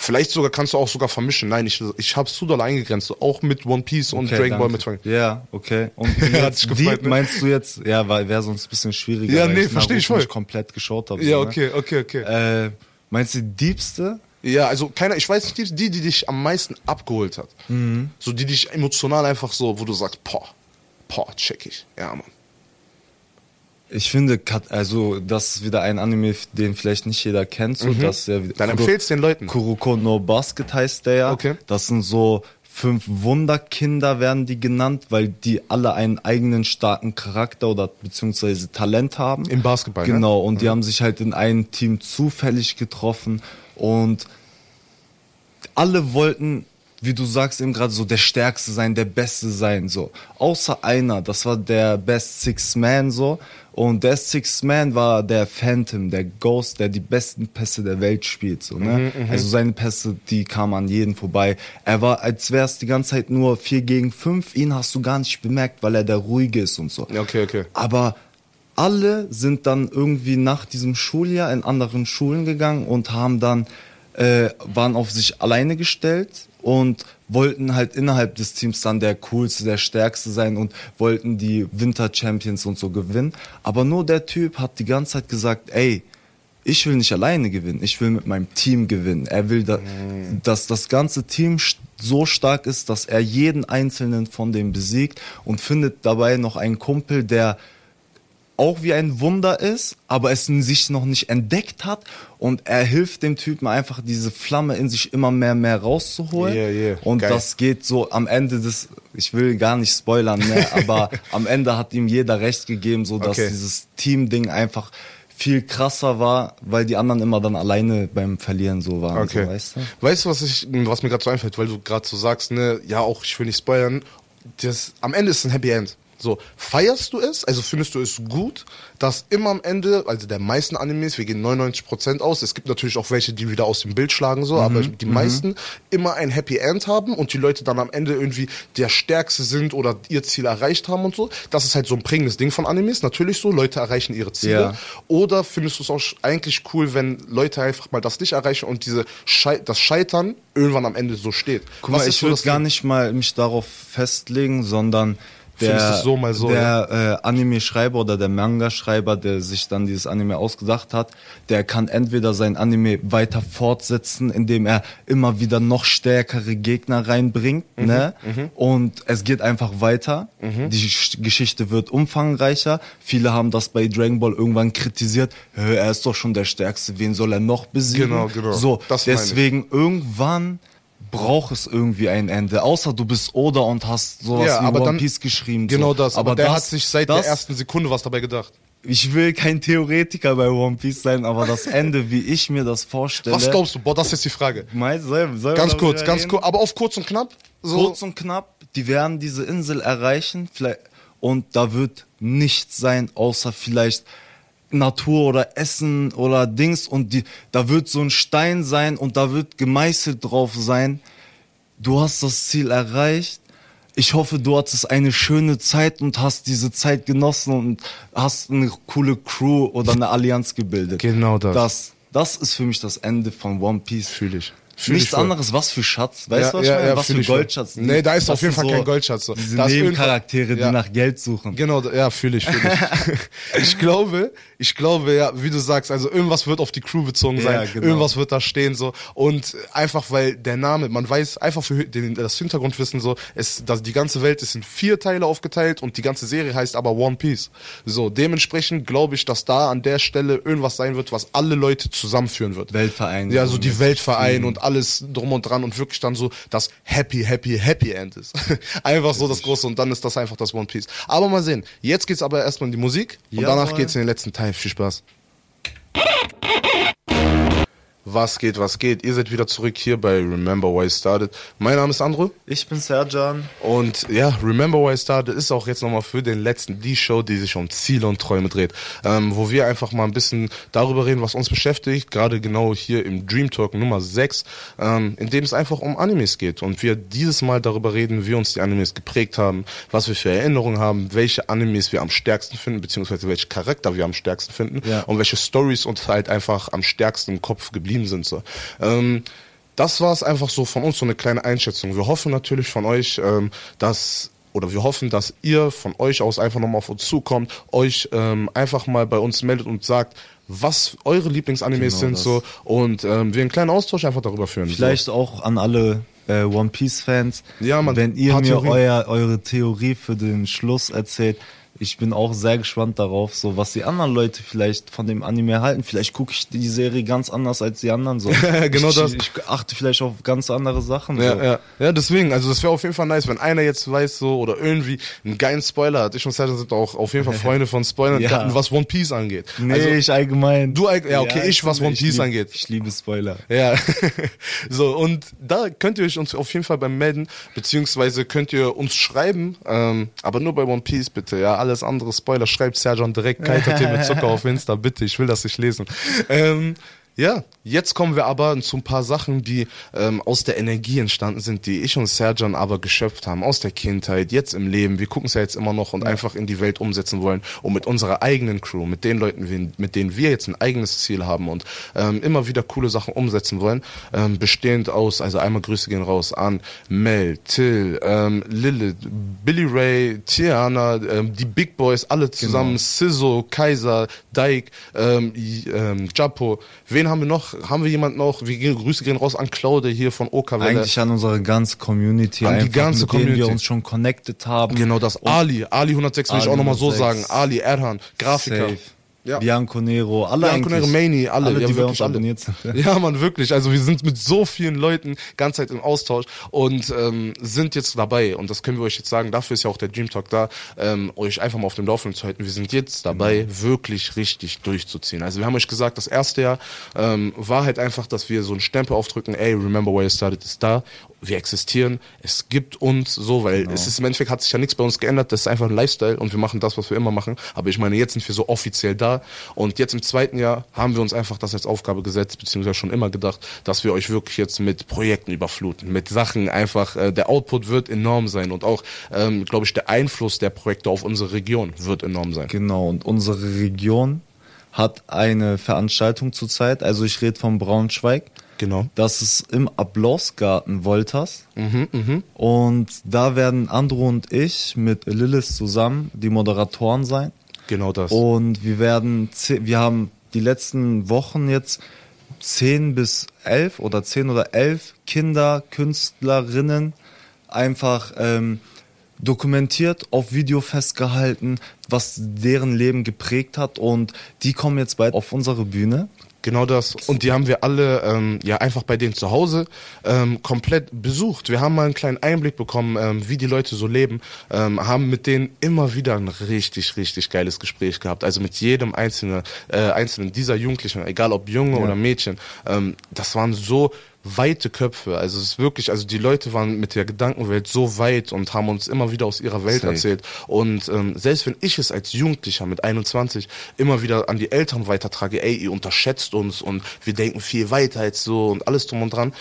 S1: Vielleicht sogar kannst du auch sogar vermischen. Nein, ich, ich habe es zu doll eingegrenzt, auch mit One Piece und
S2: Okay,
S1: Dragon Ball
S2: danke.
S1: mit
S2: Ja, okay. Und
S1: Hat
S2: jetzt
S1: dich gefreut, ne?
S2: meinst du jetzt, ja, weil wäre sonst ein bisschen schwieriger.
S1: Ja, nee, ich
S2: Naruto
S1: voll.
S2: nicht komplett geschaut habe.
S1: Ja,
S2: so, ne?
S1: okay, okay, okay.
S2: Äh, meinst du die diebste?
S1: Ja, also keiner, ich weiß nicht, die, die, die dich am meisten abgeholt hat.
S2: Mhm.
S1: So die dich emotional einfach so, wo du sagst, boah, boah, check ich. Ja, Mann.
S2: Ich finde, also das ist wieder ein Anime, den vielleicht nicht jeder kennt. So, das ist ja wieder-
S1: Dann empfehlst den Leuten.
S2: Kuroko no Basket heißt der ja.
S1: Okay.
S2: Das sind so fünf Wunderkinder werden die genannt, weil die alle einen eigenen starken Charakter oder beziehungsweise Talent haben.
S1: Im Basketball, ne?
S2: Genau, und die haben sich halt in einem Team zufällig getroffen und alle wollten, wie du sagst eben gerade so, der Stärkste sein, der Beste sein, so. Außer einer, das war der Best Six Man, so. Und der Six Man war der Phantom, der Ghost, der die besten Pässe der Welt spielt, so, ne? also seine Pässe, die kamen an jeden vorbei. Er war, als wäre es die ganze Zeit nur vier gegen fünf. Ihn hast du gar nicht bemerkt, weil er der Ruhige ist und so.
S1: Okay, okay.
S2: Aber alle sind dann irgendwie nach diesem Schuljahr in anderen Schulen gegangen und haben dann äh, waren auf sich alleine gestellt und wollten halt innerhalb des Teams dann der coolste, der stärkste sein und wollten die Winter Champions und so gewinnen. Aber nur der Typ hat die ganze Zeit gesagt, ey, ich will nicht alleine gewinnen, ich will mit meinem Team gewinnen. Er will, da, dass das ganze Team so stark ist, dass er jeden einzelnen von dem besiegt und findet dabei noch einen Kumpel, der auch wie ein Wunder ist, aber es sich noch nicht entdeckt hat und er hilft dem Typen einfach diese Flamme in sich immer mehr mehr rauszuholen
S1: Yeah, yeah.
S2: und
S1: Geil.
S2: das geht so am Ende des ich will gar nicht spoilern ne, aber am Ende hat ihm jeder recht gegeben so dass
S1: Okay.
S2: dieses Team Ding einfach viel krasser war, weil die anderen immer dann alleine beim Verlieren so waren,
S1: Okay.
S2: so, weißt du?
S1: Weißt du, was, ich, was mir gerade so einfällt, weil du gerade so sagst, ne, ja, auch ich will nicht spoilern, das, am Ende ist es ein Happy End. So, feierst du es? Also findest du es gut, dass immer am Ende, also der meisten Animes, wir gehen 99% aus, es gibt natürlich auch welche, die wieder aus dem Bild schlagen, so, aber die meisten immer ein Happy End haben und die Leute dann am Ende irgendwie der Stärkste sind oder ihr Ziel erreicht haben und so. Das ist halt so ein prägendes Ding von Animes, natürlich so, Leute erreichen ihre Ziele.
S2: Ja.
S1: Oder findest du es auch eigentlich cool, wenn Leute einfach mal das nicht erreichen und diese Schei das Scheitern irgendwann am Ende so steht?
S2: Guck mal, ich würde gar nicht mal mich darauf festlegen, sondern der,
S1: so so,
S2: der äh, Anime-Schreiber oder der Manga-Schreiber, der sich dann dieses Anime ausgedacht hat, der kann entweder sein Anime weiter fortsetzen, indem er immer wieder noch stärkere Gegner reinbringt,
S1: Mhm,
S2: ne? Und es geht einfach weiter. Die Sch- Geschichte wird umfangreicher. Viele haben das bei Dragon Ball irgendwann kritisiert. "Hä, Er ist doch schon der Stärkste. Wen soll er noch besiegen?
S1: Genau, genau.
S2: So,
S1: Das
S2: deswegen irgendwann braucht es irgendwie ein Ende. Außer du bist Oda und hast sowas
S1: Ja,
S2: wie
S1: aber
S2: One
S1: dann-
S2: Piece geschrieben.
S1: Genau
S2: so.
S1: das, aber, der hat sich seit
S2: das,
S1: der ersten Sekunde was dabei gedacht.
S2: Ich will kein Theoretiker bei One Piece sein, aber das Ende, wie ich mir das vorstelle.
S1: Was glaubst du? Boah, das ist jetzt die Frage.
S2: Meinst, soll, soll
S1: Ganz kurz, ganz kurz, aber auf kurz und knapp. So.
S2: Kurz und knapp, die werden diese Insel erreichen, vielleicht, und da wird nichts sein, außer vielleicht Natur oder Essen oder Dings und die, da wird so ein Stein sein und da wird gemeißelt drauf sein. Du hast das Ziel erreicht. Ich hoffe, du hattest eine schöne Zeit und hast diese Zeit genossen und hast eine coole Crew oder eine Allianz gebildet.
S1: Genau das.
S2: Das, das ist für mich das Ende von One Piece.
S1: Fühl ich. Fühl
S2: Nichts anderes, was für Schatz, weißt
S1: Ja,
S2: du, was
S1: ja,
S2: ich meine?
S1: ja,
S2: was
S1: fühl
S2: für
S1: ich voll.
S2: Goldschatz.
S1: Nee, da ist auf jeden Fall kein Goldschatz, so.
S2: Diese Nebencharaktere, die
S1: ja.
S2: nach Geld suchen.
S1: Genau, ja, fühle ich, fühle ich. ich glaube, ich glaube, ja, wie du sagst, also irgendwas wird auf die Crew bezogen
S2: Ja,
S1: sein,
S2: genau.
S1: irgendwas wird da stehen so und einfach weil der Name, man weiß einfach für den, das Hintergrundwissen so, es, dass die ganze Welt ist in vier Teile aufgeteilt und die ganze Serie heißt aber One Piece. So dementsprechend glaube ich, dass da an der Stelle irgendwas sein wird, was alle Leute zusammenführen wird.
S2: Weltverein.
S1: Ja, so die Weltverein und alles drum und dran und wirklich dann so das Happy, Happy, Happy End ist. einfach so das Große und dann ist das einfach das One Piece. Aber mal sehen. Jetzt geht's aber erstmal in die Musik und
S2: Jawohl.
S1: danach geht's in den letzten Teil. Viel Spaß. Was geht, was geht? Ihr seid wieder zurück hier bei Remember Why I Started. Mein Name ist Andro.
S2: Ich bin Serjan.
S1: Und ja, Remember Why I Started ist auch jetzt nochmal für den letzten die Show, die sich um Ziele und Träume dreht. Ähm, wo wir einfach mal ein bisschen darüber reden, was uns beschäftigt. Gerade genau hier im Dream Talk Nummer 6, ähm, in dem es einfach um Animes geht. Und wir dieses Mal darüber reden, wie uns die Animes geprägt haben, was wir für Erinnerungen haben, welche Animes wir am stärksten finden, beziehungsweise welche Charakter wir am stärksten finden
S2: Ja.
S1: und welche Stories uns halt einfach am stärksten im Kopf geblieben sind. So. Ähm, das war es einfach so von uns, so eine kleine Einschätzung. Wir hoffen natürlich von euch, ähm, dass oder wir hoffen, dass ihr von euch aus einfach nochmal auf uns zukommt, euch ähm, einfach mal bei uns meldet und sagt, was eure Lieblingsanimes
S2: Genau
S1: sind
S2: das.
S1: so und ähm, wir einen kleinen Austausch einfach darüber führen.
S2: Vielleicht auch an alle äh, One Piece Fans.
S1: Ja, Mann,
S2: Wenn ihr mir euer, eure Theorie für den Schluss erzählt, ich bin auch sehr gespannt darauf, so was die anderen Leute vielleicht von dem Anime halten. Vielleicht gucke ich die Serie ganz anders als die anderen so.
S1: Genau
S2: ich,
S1: das.
S2: Ich achte vielleicht auf ganz andere Sachen.
S1: Ja,
S2: so.
S1: ja, ja, deswegen, also das wäre auf jeden Fall nice, wenn einer jetzt weiß so oder irgendwie einen geilen Spoiler hat. Ich und Sergeant sind auch auf jeden Fall Freunde von Spoilern,
S2: Ja.
S1: was One Piece angeht.
S2: Nee,
S1: also,
S2: ich allgemein.
S1: Du eig- ja, okay, ich, was One Piece
S2: lieb,
S1: angeht.
S2: Ich liebe Spoiler.
S1: Ja, so und da könnt ihr euch uns auf jeden Fall beim melden, beziehungsweise könnt ihr uns schreiben, ähm, aber nur bei One Piece bitte, ja, alles andere Spoiler, schreibt Sergeant direkt kalter Tee mit Zucker auf Insta, bitte, ich will das nicht lesen. Ähm, ja, jetzt kommen wir aber zu ein paar Sachen, die ähm, aus der Energie entstanden sind, die ich und Serjan aber geschöpft haben, aus der Kindheit, jetzt im Leben. Wir gucken es ja jetzt immer noch und einfach in die Welt umsetzen wollen und mit unserer eigenen Crew, mit den Leuten, mit denen wir jetzt ein eigenes Ziel haben und ähm, immer wieder coole Sachen umsetzen wollen, ähm, bestehend aus, also einmal Grüße gehen raus an Mel, Till, ähm, Lilith, Billy Ray, Tiana, ähm, die Big Boys, alle zusammen,
S2: Genau.
S1: Sizzo, Kaiser, Dike, ähm, ähm, Japo. Wen haben wir noch? Haben wir jemand noch? Wir gehen, Grüße gehen raus an Claude hier von Oka Welle.
S2: Eigentlich an unsere ganze Community,
S1: An die
S2: einfach,
S1: ganze
S2: mit
S1: Community.
S2: wir uns schon connected haben.
S1: Genau das. Ali, Ali 106 will ich auch nochmal so
S2: 106.
S1: sagen. Ali, Erhan, Grafiker.
S2: Safe.
S1: Ja.
S2: Bianco Nero, alle
S1: Bianco
S2: eigentlich.
S1: Nero, Mani, alle,
S2: alle
S1: ja,
S2: die bei
S1: wirklich
S2: uns
S1: alle.
S2: abonniert sind.
S1: Ja, man, wirklich. Also wir sind mit so vielen Leuten ganz Zeit im Austausch und ähm, sind jetzt dabei. Und das können wir euch jetzt sagen. Dafür ist ja auch der Dream Talk da, ähm, euch einfach mal auf dem Laufenden zu halten. Wir sind jetzt dabei, wirklich richtig durchzuziehen. Also wir haben euch gesagt, das erste Jahr ähm, war halt einfach, dass wir so einen Stempel aufdrücken. Ey, remember where you started ist da. Wir existieren. Es gibt uns so, weil es ist im Endeffekt hat sich ja nichts bei uns geändert. Das ist einfach ein Lifestyle und wir machen das, was wir immer machen. Aber ich meine, jetzt sind wir so offiziell da. Und jetzt im zweiten Jahr haben wir uns einfach das als Aufgabe gesetzt, beziehungsweise schon immer gedacht, dass wir euch wirklich jetzt mit Projekten überfluten, mit Sachen einfach, äh, der Output wird enorm sein und auch, ähm, glaube ich, der Einfluss der Projekte auf unsere Region wird enorm sein.
S2: Genau, und unsere Region hat eine Veranstaltung zurzeit, also ich rede von Braunschweig.
S1: Genau.
S2: Das ist im Applausgarten Wolters.
S1: Mhm,
S2: Und da werden Andro und ich mit Lilith zusammen die Moderatoren sein.
S1: Genau das.
S2: Und wir werden, wir haben die letzten Wochen jetzt zehn bis elf oder zehn oder elf Kinder, Künstlerinnen einfach ähm, dokumentiert, auf Video festgehalten, was deren Leben geprägt hat. Und die kommen jetzt bald auf unsere Bühne.
S1: Genau das. Und die haben wir alle ähm, ja einfach bei denen zu Hause ähm, komplett besucht. Wir haben mal einen kleinen Einblick bekommen, ähm, wie die Leute so leben, ähm, haben mit denen immer wieder ein richtig, richtig geiles Gespräch gehabt. Also mit jedem einzelnen, äh, einzelnen dieser Jugendlichen, egal ob Junge
S2: Ja.
S1: oder Mädchen. Ähm, das waren so weite Köpfe. Also es ist wirklich, also die Leute waren mit der Gedankenwelt so weit und haben uns immer wieder aus ihrer Welt
S2: Safe.
S1: erzählt. Und ähm, selbst wenn ich es als Jugendlicher mit 21 immer wieder an die Eltern weitertrage, ey, ihr unterschätzt uns und wir denken viel weiter als so und alles drum und dran,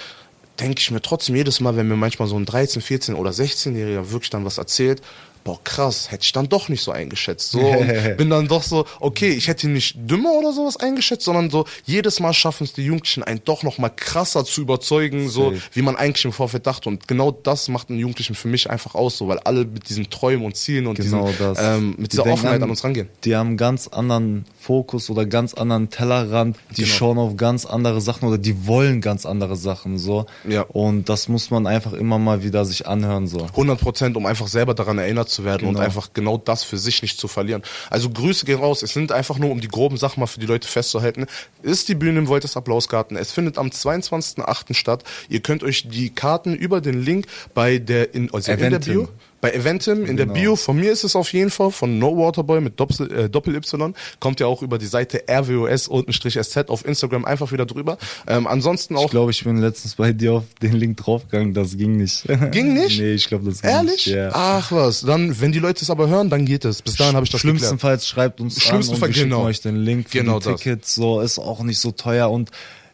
S1: denke ich mir trotzdem jedes Mal, wenn mir manchmal so ein 13, 14 oder 16-Jähriger wirklich dann was erzählt, boah krass, hätte ich dann doch nicht so eingeschätzt. So, bin dann doch so, okay, ich hätte ihn nicht dümmer oder sowas eingeschätzt, sondern so, jedes Mal schaffen es die Jugendlichen, einen doch noch mal krasser zu überzeugen, so,
S2: Safe.
S1: wie man eigentlich im Vorfeld dachte. Und genau das macht einen Jugendlichen für mich einfach aus, so, weil alle mit diesen Träumen und Zielen und
S2: Genau
S1: diesen,
S2: das.
S1: ähm, mit
S2: Die
S1: dieser Offenheit
S2: an-
S1: an uns rangehen.
S2: Die haben einen ganz anderen Fokus oder ganz anderen Tellerrand. Die
S1: Genau.
S2: schauen auf ganz andere Sachen oder die wollen ganz andere Sachen so.
S1: Ja.
S2: Und das muss man einfach immer mal wieder sich anhören so.
S1: 100 Prozent, um einfach selber daran erinnert zu werden und
S2: Genau.
S1: einfach genau das für sich nicht zu verlieren. Also Grüße gehen raus. Es sind einfach nur, um die groben Sachen mal für die Leute festzuhalten. Ist die Bühne im Wolters Applausgarten. Es findet am 22.08. statt. Ihr könnt euch die Karten über den Link bei der in, also in der. Bio Bei Eventim in der
S2: Genau.
S1: Bio, von mir ist es auf jeden Fall, von No Waterboy mit Doppel, äh, Doppel-Y, kommt ja auch über die Seite rwos-sz auf Instagram einfach wieder drüber. Ähm, ansonsten
S2: Ich
S1: auch,
S2: glaube, ich bin letztens bei dir auf den Link draufgegangen, das ging nicht.
S1: Ging nicht?
S2: nee, ich glaube, das ging
S1: ehrlich?
S2: nicht. Ja.
S1: Ach was, dann, wenn die Leute es aber hören, dann geht es. Bis dahin habe ich das geklärt.
S2: Schlimmstenfalls schreibt uns
S1: Schlimmstenfalls,
S2: an und wir
S1: genau.
S2: euch den Link für
S1: Genau
S2: die. Tickets. So ist auch nicht so teuer und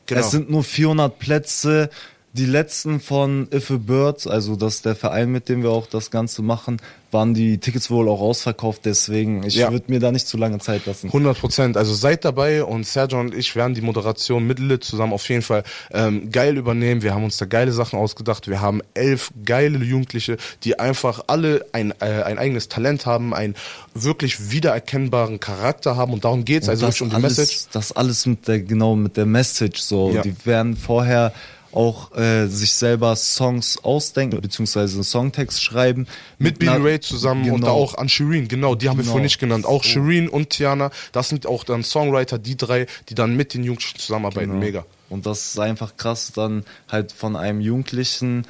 S1: Genau.
S2: es sind nur 400 Plätze. Die letzten von If a Bird, also das der Verein, mit dem wir auch das Ganze machen, waren die Tickets wohl auch ausverkauft. Deswegen, ich
S1: Ja.
S2: würde mir da nicht zu lange Zeit lassen.
S1: 100 Prozent. Also seid dabei und Sergio und ich werden die Moderation mit Lit zusammen auf jeden Fall ähm, geil übernehmen. Wir haben uns da geile Sachen ausgedacht. Wir haben elf geile Jugendliche, die einfach alle ein, äh, ein eigenes Talent haben, einen wirklich wiedererkennbaren Charakter haben und darum geht's. Also
S2: das
S1: wirklich um die
S2: alles,
S1: Message.
S2: Das alles mit der, genau, mit der Message so.
S1: Ja.
S2: Die werden vorher auch äh, sich selber Songs ausdenken, beziehungsweise einen Songtext schreiben.
S1: Mit Billy
S2: einer-
S1: Ray zusammen und
S2: Genau.
S1: da auch an Shireen, genau, die haben wir
S2: Genau.
S1: vorhin nicht genannt. Auch
S2: So.
S1: Shireen und Tiana, das sind auch dann Songwriter, die drei, die dann mit den Jugendlichen zusammenarbeiten.
S2: Genau.
S1: Mega.
S2: Und das ist einfach krass, dann halt von einem Jugendlichen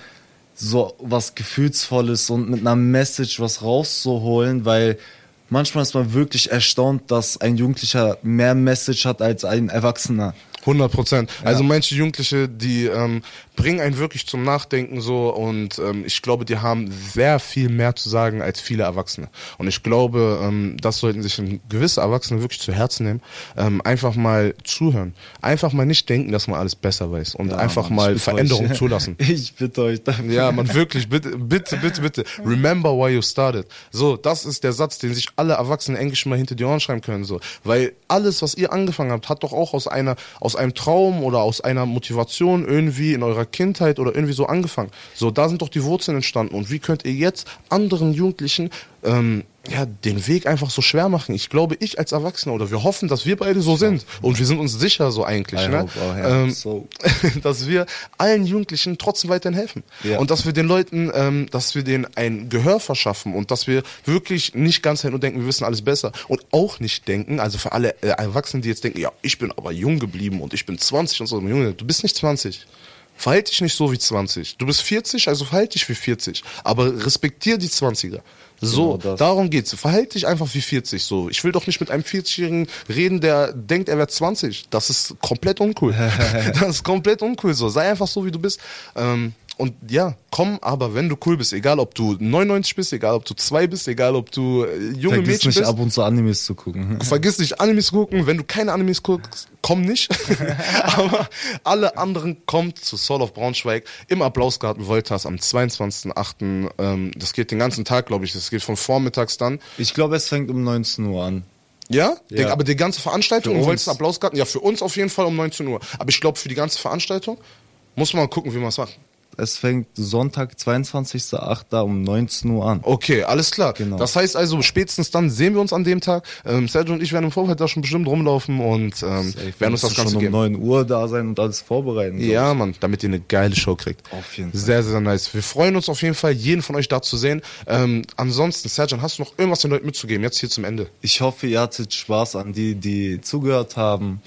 S2: so was Gefühlsvolles und mit einer Message was rauszuholen, weil manchmal ist man wirklich erstaunt, dass ein Jugendlicher mehr Message hat als ein Erwachsener.
S1: 100 Prozent. Also manche Jugendliche, die ähm, bringen einen wirklich zum Nachdenken so und ähm, ich glaube, die haben sehr viel mehr zu sagen als viele Erwachsene. Und ich glaube, ähm, das sollten sich ein gewisse Erwachsene wirklich zu Herzen nehmen. Ähm, einfach mal zuhören. Einfach mal nicht denken, dass man alles besser weiß und
S2: Ja,
S1: einfach
S2: Mann,
S1: mal Veränderungen
S2: euch.
S1: zulassen.
S2: Ich bitte euch dafür.
S1: Ja, man wirklich, bitte, bitte, bitte, bitte. Remember why you started. So, das ist der Satz, den sich alle Erwachsenen Englisch mal hinter die Ohren schreiben können. So, weil alles, was ihr angefangen habt, hat doch auch aus einer, aus einem Traum oder aus einer Motivation irgendwie in eurer Kindheit oder irgendwie so angefangen. So, da sind doch die Wurzeln entstanden. Und wie könnt ihr jetzt anderen Jugendlichen ähm, ja, den Weg einfach so schwer machen. Ich glaube, ich als Erwachsener oder wir hoffen, dass wir beide so sind und wir sind uns sicher so eigentlich,
S2: I
S1: ne?
S2: hope hands
S1: ähm,
S2: so.
S1: dass wir allen Jugendlichen trotzdem weiterhin helfen
S2: Ja.
S1: und dass wir den Leuten, ähm, dass wir denen ein Gehör verschaffen und dass wir wirklich nicht ganz hin und denken, wir wissen alles besser und auch nicht denken, also für alle äh, Erwachsenen, die jetzt denken, ja, ich bin aber jung geblieben und ich bin 20 und so, Junge, du bist nicht 20. Verhalt dich nicht so wie 20. Du bist 40, also verhalt dich wie 40. Aber respektier die 20er. So,
S2: Genau
S1: darum geht's. Verhalt dich einfach wie 40. So, ich will doch nicht mit einem 40-Jährigen reden, der denkt, er wäre 20. Das ist komplett uncool. das ist komplett uncool. So, sei einfach so, wie du bist. Ähm, und ja, komm, aber wenn du cool bist, egal ob du 99 bist, egal ob du 2 bist, egal ob du äh, junge
S2: Vergiss
S1: Mädchen
S2: nicht
S1: bist.
S2: ab und zu Animes zu gucken.
S1: Vergiss nicht, Animes gucken. Wenn du keine Animes guckst, komm nicht. Aber alle anderen kommt zu Soul of Braunschweig im Applausgarten Voltas am 22.08. Ähm, das geht den ganzen Tag, glaube ich. Das geht von vormittags dann.
S2: Ich glaube, es fängt um 19 Uhr an.
S1: Ja?
S2: Ja.
S1: Aber die ganze Veranstaltung
S2: uns.
S1: Voltas Applausgarten, ja, für uns auf jeden Fall um 19 Uhr. Aber ich glaube, für die ganze Veranstaltung muss man gucken, wie man es macht.
S2: Es fängt Sonntag, 22.08. um 19 Uhr an.
S1: Okay, alles klar.
S2: Genau.
S1: Das heißt also, spätestens dann sehen wir uns an dem Tag. Ähm, Sergio und ich werden im Vorfeld da schon bestimmt rumlaufen und ähm, werden uns das Ganze
S2: schon
S1: geben.
S2: um 9 Uhr da sein und alles vorbereiten.
S1: Ja, Mann, damit ihr eine geile Show kriegt.
S2: Auf jeden Fall.
S1: Sehr, sehr nice. Wir freuen uns auf jeden Fall, jeden von euch da zu sehen. Ähm, ansonsten, Serjan, hast du noch irgendwas den Leuten mitzugeben? Jetzt hier zum Ende.
S2: Ich hoffe, ihr hattet Spaß an die, die zugehört haben.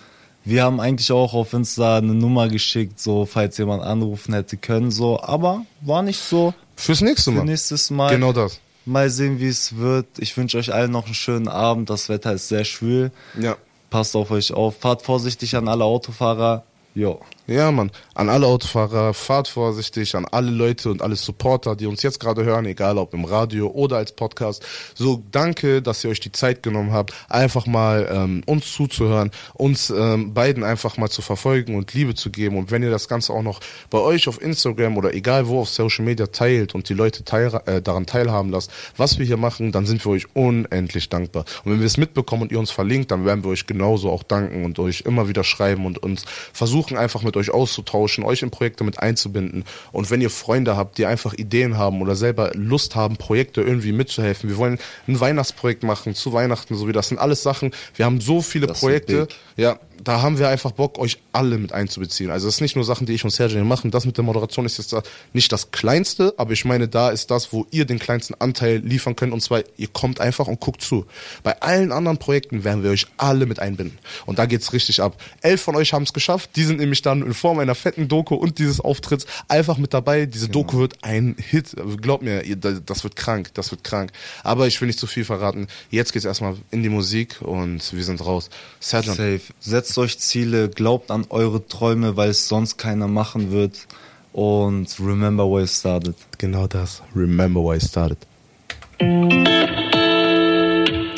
S2: Wir haben eigentlich auch auf Insta eine Nummer geschickt, so falls jemand anrufen hätte können, so, aber war nicht so.
S1: Fürs nächste
S2: Für
S1: Mal.
S2: nächstes Mal.
S1: Genau das.
S2: Mal sehen, wie es wird. Ich wünsche euch allen noch einen schönen Abend. Das Wetter ist sehr schwül.
S1: Ja.
S2: Passt auf euch auf. Fahrt vorsichtig an alle Autofahrer. Jo.
S1: Ja, Mann. An alle Autofahrer, fahrt vorsichtig, an alle Leute und alle Supporter, die uns jetzt gerade hören, egal ob im Radio oder als Podcast. So, danke, dass ihr euch die Zeit genommen habt, einfach mal ähm, uns zuzuhören, uns ähm, beiden einfach mal zu verfolgen und Liebe zu geben. Und wenn ihr das Ganze auch noch bei euch auf Instagram oder egal wo auf Social Media teilt und die Leute teil, äh, daran teilhaben lasst, was wir hier machen, dann sind wir euch unendlich dankbar. Und wenn wir es mitbekommen und ihr uns verlinkt, dann werden wir euch genauso auch danken und euch immer wieder schreiben und uns versuchen einfach mit euch auszutauschen, euch in Projekte mit einzubinden. Und wenn ihr Freunde habt, die einfach Ideen haben oder selber Lust haben, Projekte irgendwie mitzuhelfen, wir wollen ein Weihnachtsprojekt machen zu Weihnachten, so wie das sind alles Sachen. Wir haben so viele
S2: Das
S1: Projekte. Ja, da haben wir einfach Bock, euch alle mit einzubeziehen. Also es ist nicht nur Sachen, die ich und Sergio machen. Das mit der Moderation ist jetzt nicht das Kleinste, aber ich meine, da ist das, wo ihr den kleinsten Anteil liefern könnt. Und zwar, ihr kommt einfach und guckt zu. Bei allen anderen Projekten werden wir euch alle mit einbinden. Und da geht's richtig ab. Elf von euch haben es geschafft. Die sind nämlich dann in Form einer fetten Doku und dieses Auftritts einfach mit dabei. Diese genau. Doku wird ein Hit. Glaubt mir, das wird krank. Das wird krank. Aber ich will nicht zu viel verraten. Jetzt geht's erstmal in die Musik und wir sind raus.
S2: Sergeant. Safe. Setzt setzt euch Ziele, glaubt an eure Träume, weil es sonst keiner machen wird. Und remember why you started.
S1: Genau das. Remember why you started.